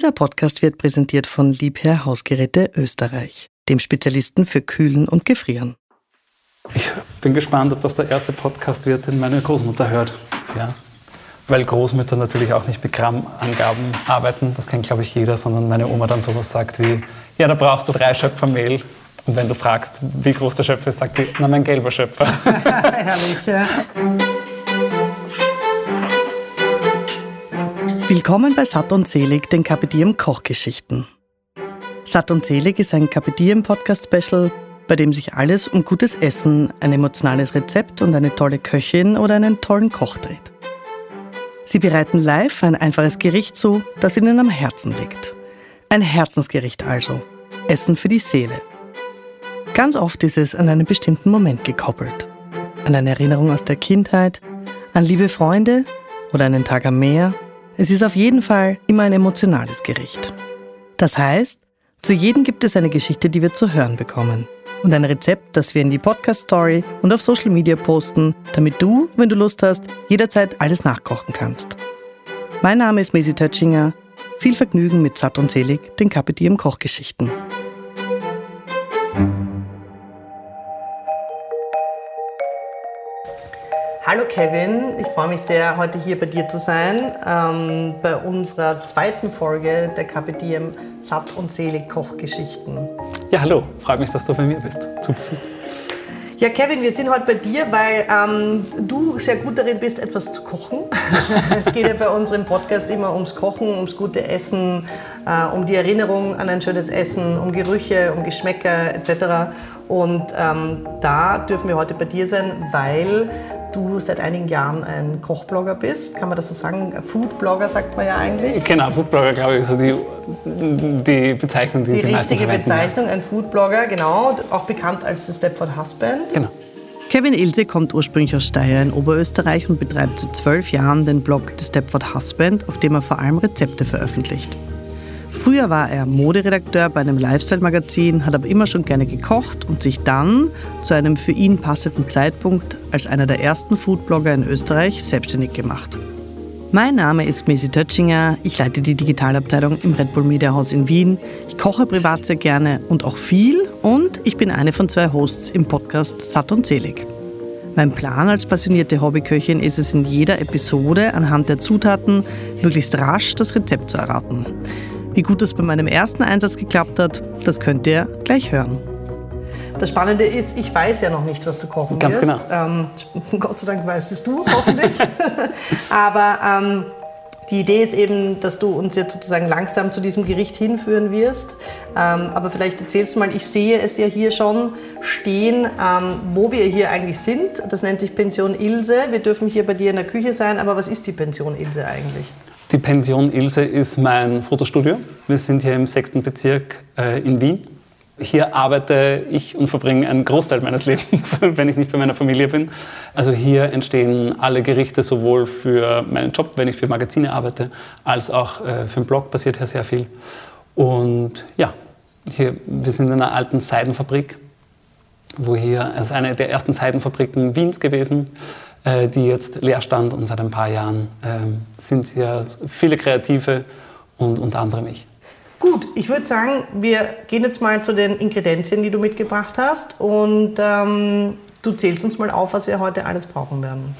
Dieser Podcast wird präsentiert von Liebherr Hausgeräte Österreich, dem Spezialisten für Kühlen und Gefrieren. Ich bin gespannt, ob das der erste Podcast wird, den meine Großmutter hört. Ja. Weil Großmütter natürlich auch nicht mit Grammangaben arbeiten, das kennt glaube ich jeder, sondern meine Oma dann sowas sagt wie, ja, da brauchst du drei Schöpfer Mehl. Und wenn du fragst, wie groß der Schöpfer ist, sagt sie, na, mein gelber Schöpfer. Herrlich, ja. Willkommen bei Satt und Selig, den Kapitiem Kochgeschichten. Satt und Selig ist ein Kapitiem Podcast Special, bei dem sich alles um gutes Essen, ein emotionales Rezept und eine tolle Köchin oder einen tollen Koch dreht. Sie bereiten live ein einfaches Gericht zu, das ihnen am Herzen liegt. Ein Herzensgericht also. Essen für die Seele. Ganz oft ist es an einen bestimmten Moment gekoppelt. An eine Erinnerung aus der Kindheit, an liebe Freunde oder einen Tag am Meer es ist auf jeden Fall immer ein emotionales Gericht. Das heißt, zu jedem gibt es eine Geschichte, die wir zu hören bekommen. Und ein Rezept, das wir in die Podcast-Story und auf Social Media posten, damit du, wenn du Lust hast, jederzeit alles nachkochen kannst. Mein Name ist Mesi Tötschinger. Viel Vergnügen mit Satt und Selig, den Kapitän im Kochgeschichten. Hallo Kevin, ich freue mich sehr, heute hier bei dir zu sein, ähm, bei unserer zweiten Folge der KPDM Satt und Selig Kochgeschichten. Ja, hallo, freut mich, dass du bei mir bist, zu Besuch. Ja, Kevin, wir sind heute bei dir, weil ähm, du sehr gut darin bist, etwas zu kochen. es geht ja bei unserem Podcast immer ums Kochen, ums gute Essen, äh, um die Erinnerung an ein schönes Essen, um Gerüche, um Geschmäcker etc. Und ähm, da dürfen wir heute bei dir sein, weil du seit einigen Jahren ein Kochblogger bist. Kann man das so sagen? Foodblogger sagt man ja eigentlich. Genau, Foodblogger, glaube ich, so die, die Bezeichnung, die die, die richtige Bezeichnung, ein Foodblogger, genau, auch bekannt als The Stepford Husband. Genau. Kevin Ilse kommt ursprünglich aus Steyr in Oberösterreich und betreibt seit zwölf Jahren den Blog The Stepford Husband, auf dem er vor allem Rezepte veröffentlicht. Früher war er Moderedakteur bei einem Lifestyle-Magazin, hat aber immer schon gerne gekocht und sich dann zu einem für ihn passenden Zeitpunkt als einer der ersten Foodblogger in Österreich selbstständig gemacht. Mein Name ist Mesi Tötschinger, ich leite die Digitalabteilung im Red Bull Media House in Wien. Ich koche privat sehr gerne und auch viel und ich bin eine von zwei Hosts im Podcast Satt und Selig. Mein Plan als passionierte Hobbyköchin ist es in jeder Episode anhand der Zutaten möglichst rasch das Rezept zu erraten. Wie gut es bei meinem ersten Einsatz geklappt hat, das könnt ihr gleich hören. Das Spannende ist, ich weiß ja noch nicht, was du kochen Ganz wirst. Genau. Ähm, Gott sei Dank weißt es du, hoffentlich. Aber ähm, die Idee ist eben, dass du uns jetzt sozusagen langsam zu diesem Gericht hinführen wirst. Ähm, aber vielleicht erzählst du mal, ich sehe es ja hier schon stehen, ähm, wo wir hier eigentlich sind. Das nennt sich Pension Ilse. Wir dürfen hier bei dir in der Küche sein, aber was ist die Pension Ilse eigentlich? Die Pension Ilse ist mein Fotostudio. Wir sind hier im sechsten Bezirk äh, in Wien. Hier arbeite ich und verbringe einen Großteil meines Lebens, wenn ich nicht bei meiner Familie bin. Also hier entstehen alle Gerichte sowohl für meinen Job, wenn ich für Magazine arbeite, als auch äh, für den Blog passiert hier sehr viel. Und ja, hier, wir sind in einer alten Seidenfabrik, wo hier, ist eine der ersten Seidenfabriken Wiens gewesen. Äh, die jetzt leer stand und seit ein paar Jahren ähm, sind hier viele Kreative und unter anderem ich. Gut, ich würde sagen, wir gehen jetzt mal zu den Ingredienzien, die du mitgebracht hast und ähm, du zählst uns mal auf, was wir heute alles brauchen werden.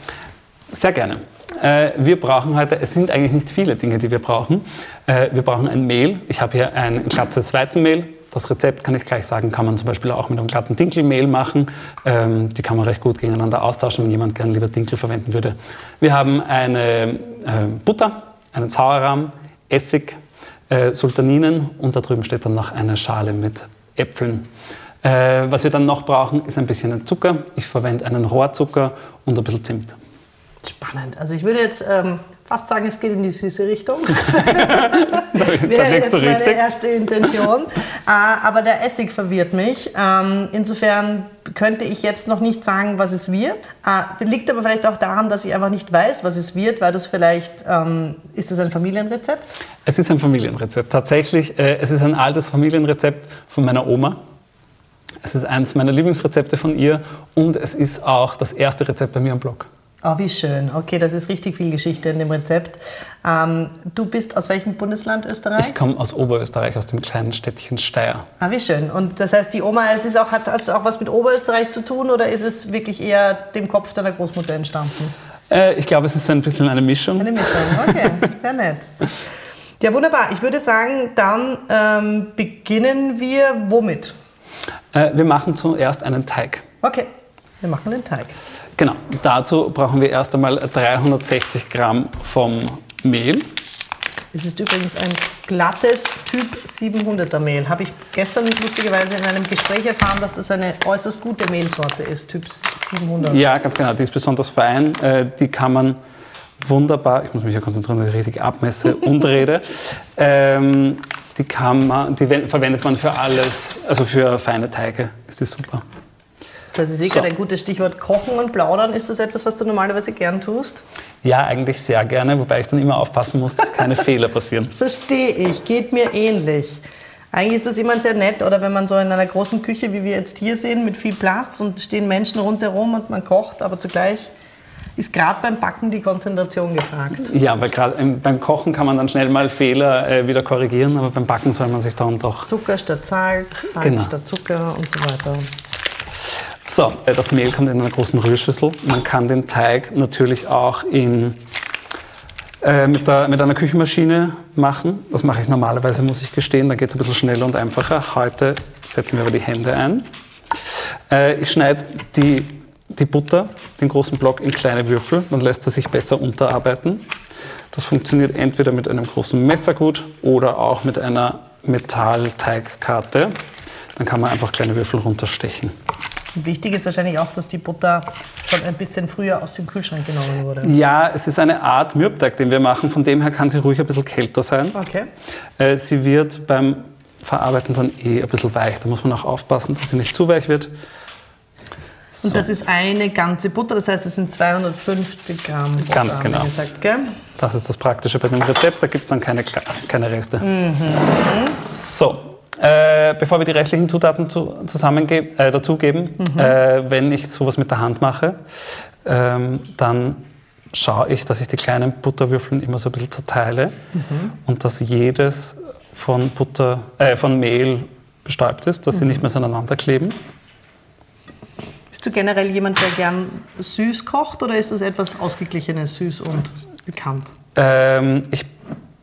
Sehr gerne. Äh, wir brauchen heute, es sind eigentlich nicht viele Dinge, die wir brauchen. Äh, wir brauchen ein Mehl. Ich habe hier ein glattes Weizenmehl, das Rezept kann ich gleich sagen, kann man zum Beispiel auch mit einem glatten Dinkelmehl machen. Ähm, die kann man recht gut gegeneinander austauschen, wenn jemand gerne lieber Dinkel verwenden würde. Wir haben eine äh, Butter, einen Sauerrahm, Essig, äh, Sultaninen und da drüben steht dann noch eine Schale mit Äpfeln. Äh, was wir dann noch brauchen, ist ein bisschen Zucker. Ich verwende einen Rohrzucker und ein bisschen Zimt. Spannend. Also ich würde jetzt ähm, fast sagen, es geht in die süße Richtung. Wäre jetzt meine richtig. erste Intention. Äh, aber der Essig verwirrt mich. Ähm, insofern könnte ich jetzt noch nicht sagen, was es wird. Äh, liegt aber vielleicht auch daran, dass ich einfach nicht weiß, was es wird, weil das vielleicht, ähm, ist das ein Familienrezept? Es ist ein Familienrezept. Tatsächlich, äh, es ist ein altes Familienrezept von meiner Oma. Es ist eines meiner Lieblingsrezepte von ihr und es ist auch das erste Rezept bei mir am Blog. Oh, wie schön. Okay, das ist richtig viel Geschichte in dem Rezept. Ähm, du bist aus welchem Bundesland Österreichs? Ich komme aus Oberösterreich, aus dem kleinen Städtchen Steyr. Ah, wie schön. Und das heißt, die Oma, es ist auch, hat es auch was mit Oberösterreich zu tun oder ist es wirklich eher dem Kopf deiner Großmutter entstanden? Äh, ich glaube, es ist so ein bisschen eine Mischung. Eine Mischung, okay. Sehr nett. Ja, wunderbar. Ich würde sagen, dann ähm, beginnen wir womit? Äh, wir machen zuerst einen Teig. Okay, wir machen den Teig. Genau, dazu brauchen wir erst einmal 360 Gramm vom Mehl. Es ist übrigens ein glattes Typ 700er Mehl. Habe ich gestern lustigerweise in einem Gespräch erfahren, dass das eine äußerst gute Mehlsorte ist, Typ 700. Ja, ganz genau. Die ist besonders fein. Äh, die kann man wunderbar, ich muss mich ja konzentrieren, dass ich richtig abmesse und rede. Ähm, die, kann man, die verwendet man für alles, also für feine Teige ist die super. Das ist eh so. ein gutes Stichwort. Kochen und Plaudern, ist das etwas, was du normalerweise gern tust? Ja, eigentlich sehr gerne, wobei ich dann immer aufpassen muss, dass keine Fehler passieren. Verstehe ich, geht mir ähnlich. Eigentlich ist das immer sehr nett, oder wenn man so in einer großen Küche, wie wir jetzt hier sehen, mit viel Platz und stehen Menschen rundherum und man kocht, aber zugleich ist gerade beim Backen die Konzentration gefragt. Ja, weil gerade beim Kochen kann man dann schnell mal Fehler äh, wieder korrigieren, aber beim Backen soll man sich dann doch... Zucker statt Salz, Salz genau. statt Zucker und so weiter. So, äh, das Mehl kommt in einer großen Rührschüssel. Man kann den Teig natürlich auch in, äh, mit, der, mit, einer Küchenmaschine machen. Das mache ich normalerweise, muss ich gestehen. Da geht es ein bisschen schneller und einfacher. Heute setzen wir aber die Hände ein. Äh, ich schneide die, die Butter, den großen Block, in kleine Würfel. Dann lässt er sich besser unterarbeiten. Das funktioniert entweder mit einem großen Messergut oder auch mit einer Metallteigkarte. Dann kann man einfach kleine Würfel runterstechen. Wichtig ist wahrscheinlich auch, dass die Butter schon ein bisschen früher aus dem Kühlschrank genommen wurde. Ja, es ist eine Art Mürbteig, den wir machen. Von dem her kann sie ruhig ein bisschen kälter sein. Okay. Äh, sie wird beim Verarbeiten dann eh ein bisschen weich. Da muss man auch aufpassen, dass sie nicht zu weich wird. So. Und das ist eine ganze Butter, das heißt, es sind 250 Gramm Butter. Ganz genau. Gesagt? Das ist das Praktische bei dem Rezept, da gibt es dann keine, keine Reste. Mhm. So, äh, bevor wir die restlichen Zutaten zu, äh, dazugeben, mhm. äh, wenn ich sowas mit der Hand mache, ähm, dann schaue ich, dass ich die kleinen Butterwürfeln immer so ein bisschen zerteile mhm. und dass jedes von, Butter, äh, von Mehl bestäubt ist, dass mhm. sie nicht mehr so aneinander kleben. Bist du generell jemand, der gern süß kocht oder ist das etwas Ausgeglichenes, süß und bekannt? Ähm, ich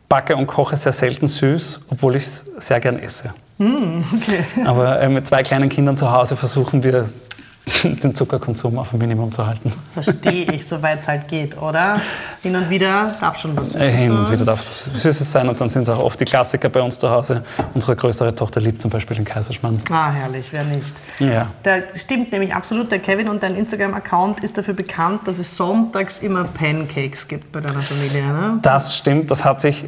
backe und koche sehr selten süß, obwohl ich es sehr gern esse. Mm, okay. Aber äh, mit zwei kleinen Kindern zu Hause versuchen wir den Zuckerkonsum auf ein Minimum zu halten. Verstehe ich, soweit es halt geht, oder? Hin und wieder darf schon was Süßes sein. Hin und wieder darf Süßes sein und dann sind es auch oft die Klassiker bei uns zu Hause. Unsere größere Tochter liebt zum Beispiel den Kaiserschmarrn. Ah, herrlich, wer nicht. Ja. Da stimmt nämlich absolut, der Kevin und dein Instagram-Account ist dafür bekannt, dass es sonntags immer Pancakes gibt bei deiner Familie, ne? Das stimmt, das hat sich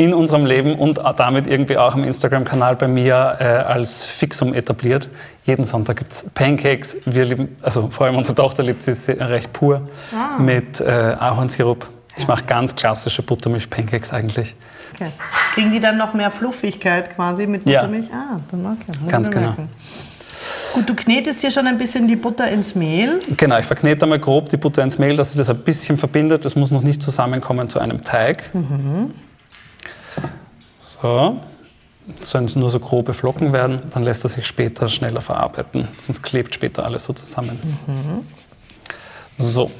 in unserem Leben und damit irgendwie auch im Instagram-Kanal bei mir äh, als Fixum etabliert. Jeden Sonntag gibt es Pancakes. Wir lieben, also vor allem unsere Tochter liebt sie recht pur ah. mit äh, Ahornsirup. Ich mache ganz klassische Buttermilch-Pancakes eigentlich. Okay. Kriegen die dann noch mehr Fluffigkeit quasi mit Buttermilch? Ja. Ah, dann okay. Ganz genau. Gut, du knetest hier schon ein bisschen die Butter ins Mehl. Genau, ich verknete einmal grob die Butter ins Mehl, dass sich das ein bisschen verbindet. Das muss noch nicht zusammenkommen zu einem Teig. Mhm. So. Sollen es nur so grobe Flocken werden, dann lässt er sich später schneller verarbeiten, sonst klebt später alles so zusammen. Mhm. So.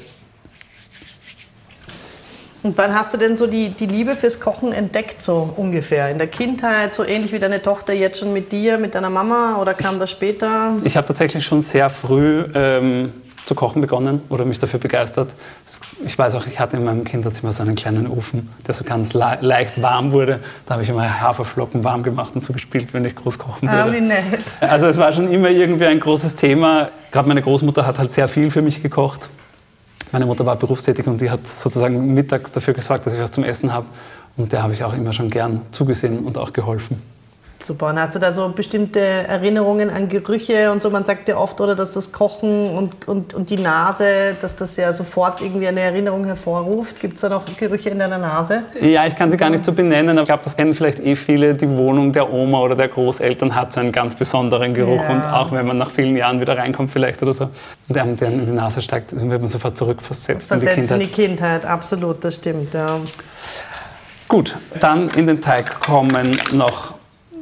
Und wann hast du denn so die, die Liebe fürs Kochen entdeckt, so ungefähr? In der Kindheit, so ähnlich wie deine Tochter jetzt schon mit dir, mit deiner Mama oder kam das später? Ich habe tatsächlich schon sehr früh ähm, zu kochen begonnen oder mich dafür begeistert. Ich weiß auch, ich hatte in meinem Kinderzimmer so einen kleinen Ofen, der so ganz le leicht warm wurde. Da habe ich immer Haferflocken warm gemacht und so gespielt, wenn ich groß kochen ah, würde. wie nett. Also es war schon immer irgendwie ein großes Thema. Gerade meine Großmutter hat halt sehr viel für mich gekocht. Meine Mutter war berufstätig und die hat sozusagen mittags dafür gesorgt, dass ich was zum Essen habe. Und der habe ich auch immer schon gern zugesehen und auch geholfen. Super. Und hast du da so bestimmte Erinnerungen an Gerüche und so? Man sagt ja oft, oder, dass das Kochen und, und, und die Nase, dass das ja sofort irgendwie eine Erinnerung hervorruft. Gibt es da noch Gerüche in deiner Nase? Ja, ich kann sie gar nicht so benennen, aber ich glaube, das kennen vielleicht eh viele. Die Wohnung der Oma oder der Großeltern hat so einen ganz besonderen Geruch. Ja. Und auch wenn man nach vielen Jahren wieder reinkommt vielleicht oder so und einem der in die Nase steigt, wird man sofort zurückversetzt Versetzt in die Kindheit. in die Kindheit, absolut, das stimmt. Ja. Gut, dann in den Teig kommen noch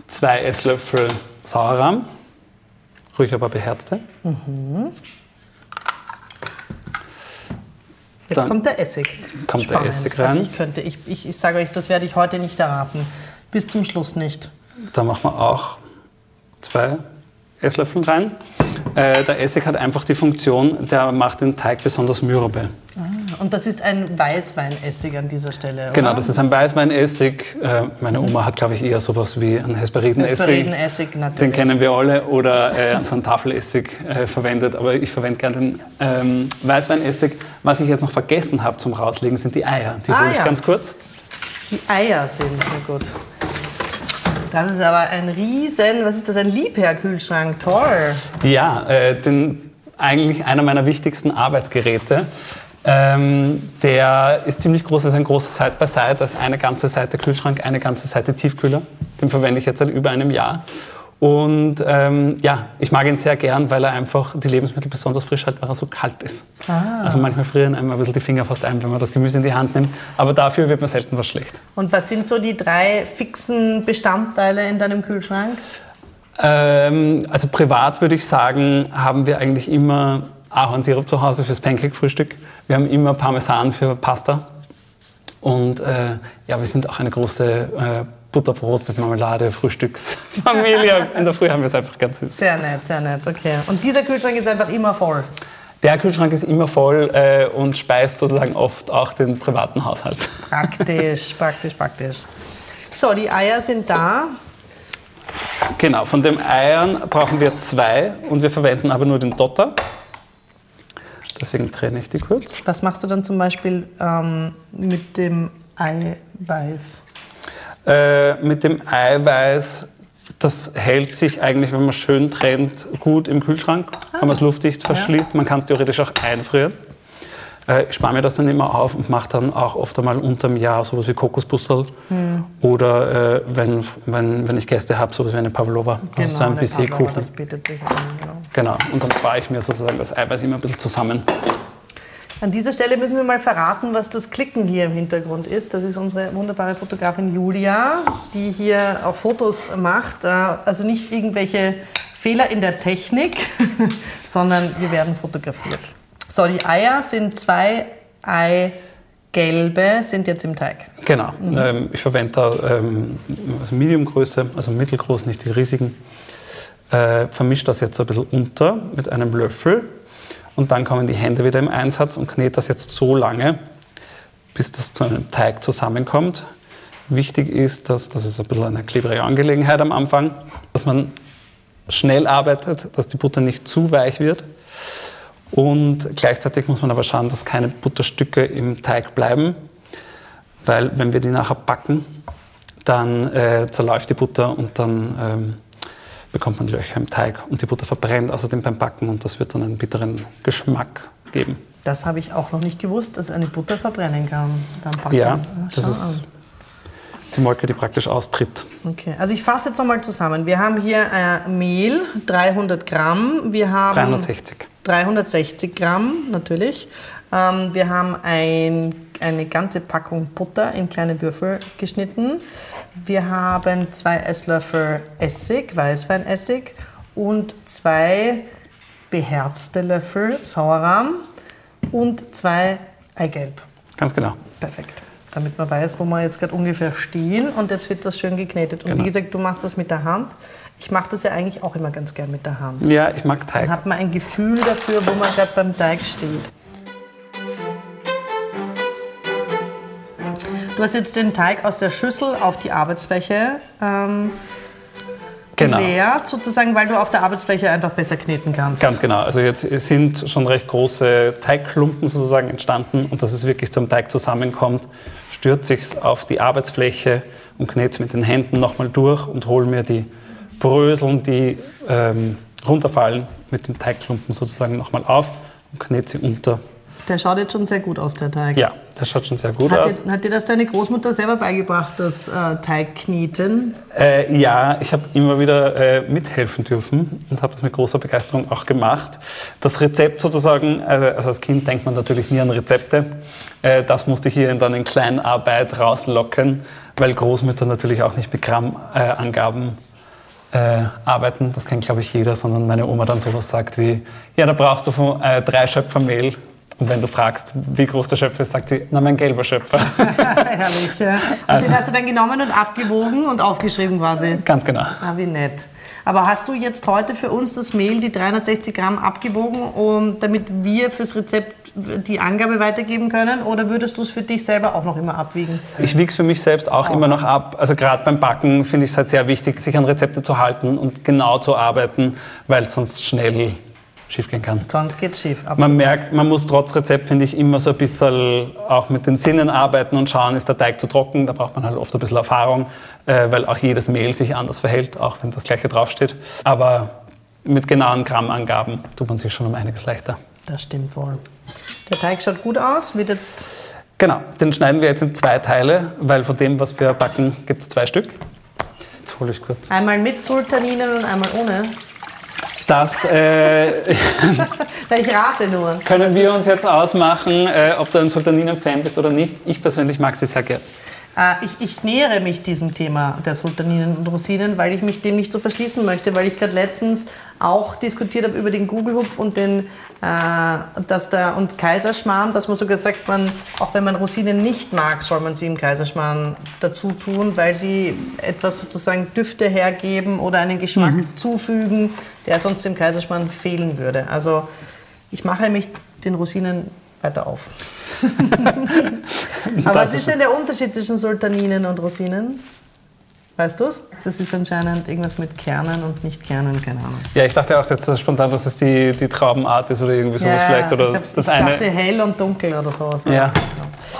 zwei Esslöffel Sauerrahm, ruhig aber beherzte. Mhm. Jetzt Dann kommt der Essig. Kommt Spannend. der Essig rein. Also ich könnte, ich, ich, ich sage euch, das werde ich heute nicht erraten. Bis zum Schluss nicht. Da machen wir auch zwei Esslöffel rein. Äh, der Essig hat einfach die Funktion, der macht den Teig besonders mürbe. Ah, und das ist ein Weißweinessig an dieser Stelle, oder? Genau, das ist ein Weißweinessig. Äh, meine Oma hat, glaube ich, eher sowas wie einen Hesperidenessig. Hesperidenessig, natürlich. Den kennen wir alle. Oder äh, so einen Tafelessig äh, verwendet. Aber ich verwende gerne den ähm, Weißweinessig. Was ich jetzt noch vergessen habe zum Rauslegen, sind die Eier. Die ah, hole ich ja. ganz kurz. Die Eier sind, na gut. Das ist aber ein riesen, was ist das, ein Liebherr-Kühlschrank, toll. Ja, äh, den, eigentlich einer meiner wichtigsten Arbeitsgeräte. Ähm, der ist ziemlich groß, ist ein großer Side-by-Side, -Side, ist eine ganze Seite Kühlschrank, eine ganze Seite Tiefkühler. Den verwende ich jetzt seit über einem Jahr. Und ähm, ja, ich mag ihn sehr gern, weil er einfach die Lebensmittel besonders frisch hält, weil er so kalt ist. Ah. Also manchmal frieren einem ein bisschen die Finger fast ein, wenn man das Gemüse in die Hand nimmt. Aber dafür wird man selten was schlecht. Und was sind so die drei fixen Bestandteile in deinem Kühlschrank? Ähm, also privat würde ich sagen, haben wir eigentlich immer Ahornsirup zu Hause fürs Pancake-Frühstück. Wir haben immer Parmesan für Pasta. Und äh, ja, wir sind auch eine große äh, Butterbrot mit Marmelade, Frühstücksfamilie. In der Früh haben wir es einfach ganz süß. Sehr nett, sehr nett, okay. Und dieser Kühlschrank ist einfach immer voll? Der Kühlschrank ist immer voll äh, und speist sozusagen oft auch den privaten Haushalt. Praktisch, praktisch, praktisch. So, die Eier sind da. Genau, von den Eiern brauchen wir zwei und wir verwenden aber nur den Dotter. Deswegen trenne ich die kurz. Was machst du dann zum Beispiel ähm, mit dem Eiweiß? Äh, mit dem Eiweiß, das hält sich eigentlich, wenn man schön trennt, gut im Kühlschrank, ah. wenn man es luftdicht verschließt. Man kann es theoretisch auch einfrieren. Äh, ich spare mir das dann immer auf und mache dann auch oft einmal unterm Jahr sowas wie Kokosbussel hm. oder äh, wenn, wenn, wenn ich Gäste habe, sowas wie eine Pavlova, genau, also so ein Baiser-Kuchen. Das bietet sich an, genau. und dann spare ich mir sozusagen das Eiweiß immer ein bisschen zusammen. An dieser Stelle müssen wir mal verraten, was das Klicken hier im Hintergrund ist. Das ist unsere wunderbare Fotografin Julia, die hier auch Fotos macht. Äh, also nicht irgendwelche Fehler in der Technik, sondern wir werden fotografiert. So, die Eier sind zwei Eigelbe, sind jetzt im Teig. Genau. Mhm. Ähm, ich verwende da ähm, also Mediumgröße, also mittelgroß, nicht die riesigen. Äh, vermische das jetzt so ein bisschen unter mit einem Löffel und dann kommen die Hände wieder im Einsatz und knete das jetzt so lange, bis das zu einem Teig zusammenkommt. Wichtig ist, dass das ist ein bisschen eine klebrige Angelegenheit am Anfang, dass man schnell arbeitet, dass die Butter nicht zu weich wird und gleichzeitig muss man aber schauen, dass keine Butterstücke im Teig bleiben, weil wenn wir die nachher backen, dann äh, zerläuft die Butter und dann ähm, bekommt man Löcher im Teig und die Butter verbrennt außerdem beim Backen und das wird dann einen bitteren Geschmack geben. Das habe ich auch noch nicht gewusst, dass eine Butter verbrennen kann beim Backen. Ja, das ist die Molke, die praktisch austritt. Okay, also ich fasse jetzt nochmal zusammen. Wir haben hier äh, Mehl, 300 Gramm. Wir haben 360. 360 Gramm natürlich. Ähm, wir haben ein, eine ganze Packung Butter in kleine Würfel geschnitten. Wir haben zwei Esslöffel Essig, Weißweinessig und zwei beherzte Löffel Sauerrahm und zwei Eigelb. Ganz genau. Perfekt damit man weiß, wo wir jetzt gerade ungefähr stehen. Und jetzt wird das schön geknetet. Und genau. wie gesagt, du machst das mit der Hand. Ich mache das ja eigentlich auch immer ganz gern mit der Hand. Ja, ich mag Teig. Dann hat man ein Gefühl dafür, wo man gerade beim Teig steht. Du hast jetzt den Teig aus der Schüssel auf die Arbeitsfläche ähm, genau. geleert, sozusagen, weil du auf der Arbeitsfläche einfach besser kneten kannst. Ganz genau. Also jetzt sind schon recht große Teigklumpen sozusagen entstanden und dass es wirklich zum Teig zusammenkommt, stürzt sich auf die Arbeitsfläche und knete es mit den Händen nochmal durch und hole mir die Bröseln, die ähm, runterfallen, mit dem Teigklumpen sozusagen nochmal auf und knete sie unter der schaut jetzt schon sehr gut aus, der Teig. Ja, der schaut schon sehr gut hat aus. Dir, hat dir das deine Großmutter selber beigebracht, das äh, Teigkneten? Äh, ja, ich habe immer wieder äh, mithelfen dürfen und habe das mit großer Begeisterung auch gemacht. Das Rezept sozusagen, äh, also als Kind denkt man natürlich nie an Rezepte. Äh, das musste ich hier dann in Kleinarbeit rauslocken, weil Großmütter natürlich auch nicht mit Grammangaben äh, arbeiten. Das kennt, glaube ich, jeder, sondern meine Oma dann sowas sagt wie, ja, da brauchst du von, äh, drei Schöpfer Mehl und wenn du fragst, wie groß der Schöpfer ist, sagt sie, na, mein gelber Schöpfer. Herrlich, ja. Und also. den hast du dann genommen und abgewogen und aufgeschrieben quasi? Ganz genau. Ah, wie nett. Aber hast du jetzt heute für uns das Mehl, die 360 Gramm, abgewogen, um, damit wir fürs Rezept die Angabe weitergeben können? Oder würdest du es für dich selber auch noch immer abwiegen? Ich wiege es für mich selbst auch oh. immer noch ab. Also gerade beim Backen finde ich es halt sehr wichtig, sich an Rezepte zu halten und genau zu arbeiten, weil sonst schnell schiefgehen kann. Sonst geht es schief. Absolut. Man merkt, man muss trotz Rezept, finde ich, immer so ein bisschen auch mit den Sinnen arbeiten und schauen, ist der Teig zu trocken. Da braucht man halt oft ein bisschen Erfahrung, äh, weil auch jedes Mehl sich anders verhält, auch wenn das gleiche draufsteht. Aber mit genauen Grammangaben tut man sich schon um einiges leichter. Das stimmt wohl. Der Teig schaut gut aus, wird jetzt. Genau, den schneiden wir jetzt in zwei Teile, weil von dem, was wir backen, gibt es zwei Stück. Jetzt hole ich kurz. Einmal mit Sultaninen und einmal ohne. Das äh, ich rate nur. Können wir uns jetzt ausmachen, äh, ob du ein Sultaninen-Fan bist oder nicht? Ich persönlich mag sie sehr gerne. Äh, ich, ich, nähere mich diesem Thema der Sultaninen und Rosinen, weil ich mich dem nicht so verschließen möchte, weil ich gerade letztens auch diskutiert habe über den Google-Hupf und den äh, dass der, und Kaiserschmarrn, dass man sogar sagt, man, auch wenn man Rosinen nicht mag, soll man sie im Kaiserschmarrn dazu tun, weil sie etwas sozusagen Düfte hergeben oder einen Geschmack mhm. zufügen, der sonst im Kaiserschmarrn fehlen würde. Also ich mache mich den Rosinen weiter auf. Aber was ist denn der Unterschied zwischen Sultaninen und Rosinen? Weißt du es? Das ist anscheinend irgendwas mit Kernen und nicht Kernen, keine Ahnung. Ja, ich dachte auch jetzt spontan, dass es die, die Traubenart ist oder irgendwie sowas ja, vielleicht. Oder ich, das ich eine... dachte hell und dunkel oder sowas. Ja.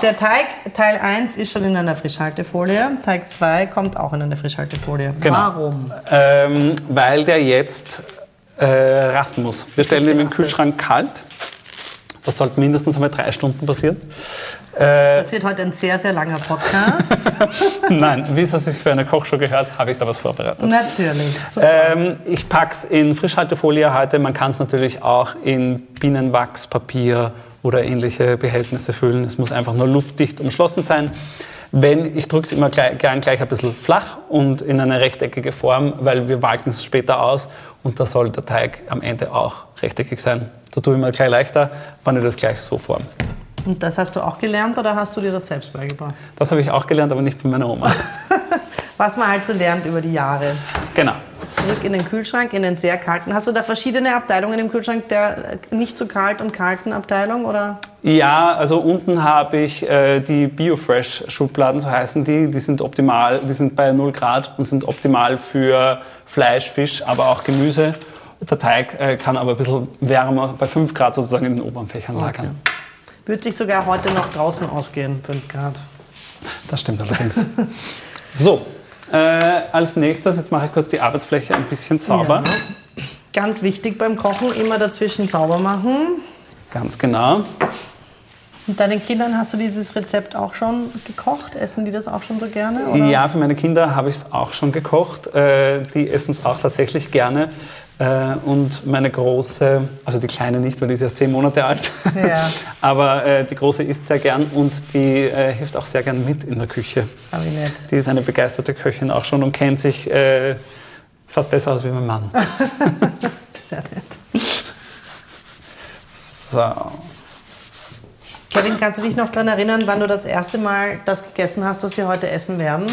Der Teig, Teil 1, ist schon in einer Frischhaltefolie. Teig 2 kommt auch in eine Frischhaltefolie. Genau. Warum? Ähm, weil der jetzt äh, rasten muss. Wir stellen ihn im Kühlschrank kalt. Das sollte mindestens einmal drei Stunden passieren. Äh, das wird heute ein sehr, sehr langer Podcast. Nein, wie es sich für eine Kochshow gehört, habe ich da was vorbereitet. Natürlich. Ähm, ich packe es in Frischhaltefolie heute. Man kann es natürlich auch in Bienenwachspapier oder ähnliche Behältnisse füllen. Es muss einfach nur luftdicht umschlossen sein. Wenn, ich drücke es immer gleich, gern gleich ein bisschen flach und in eine rechteckige Form, weil wir walken es später aus und da soll der Teig am Ende auch rechteckig sein. So tue ich mir gleich leichter, wenn ich das gleich so form. Und das hast du auch gelernt oder hast du dir das selbst beigebracht? Das habe ich auch gelernt, aber nicht von meiner Oma. Was man halt so lernt über die Jahre. Genau. Zurück in den Kühlschrank, in den sehr kalten. Hast du da verschiedene Abteilungen im Kühlschrank, der nicht so kalt und kalten Abteilung? Oder? Ja, also unten habe ich äh, die Biofresh-Schubladen, so heißen die. Die sind optimal, die sind bei 0 Grad und sind optimal für Fleisch, Fisch, aber auch Gemüse. Der Teig äh, kann aber ein bisschen wärmer, bei 5 Grad sozusagen in den oberen Fächern lagern. Okay. Würde sich sogar heute noch draußen ausgehen, 5 Grad. Das stimmt allerdings. so, äh, als nächstes, jetzt mache ich kurz die Arbeitsfläche ein bisschen sauber. Ja. Ganz wichtig beim Kochen, immer dazwischen sauber machen. Ganz genau. Mit deinen Kindern hast du dieses Rezept auch schon gekocht? Essen die das auch schon so gerne? Oder? Ja, für meine Kinder habe ich es auch schon gekocht. Äh, die essen es auch tatsächlich gerne. Äh, und meine große, also die kleine nicht, weil die ist erst zehn Monate alt, ja. aber äh, die große isst sehr gern und die hilft auch sehr gern mit in der Küche. Aber nett. Die ist eine begeisterte Köchin auch schon und kennt sich fast besser aus wie mein Mann. sehr nett. So. Kevin, kannst du dich noch daran erinnern, wann du das erste Mal das gegessen hast, das wir heute essen werden?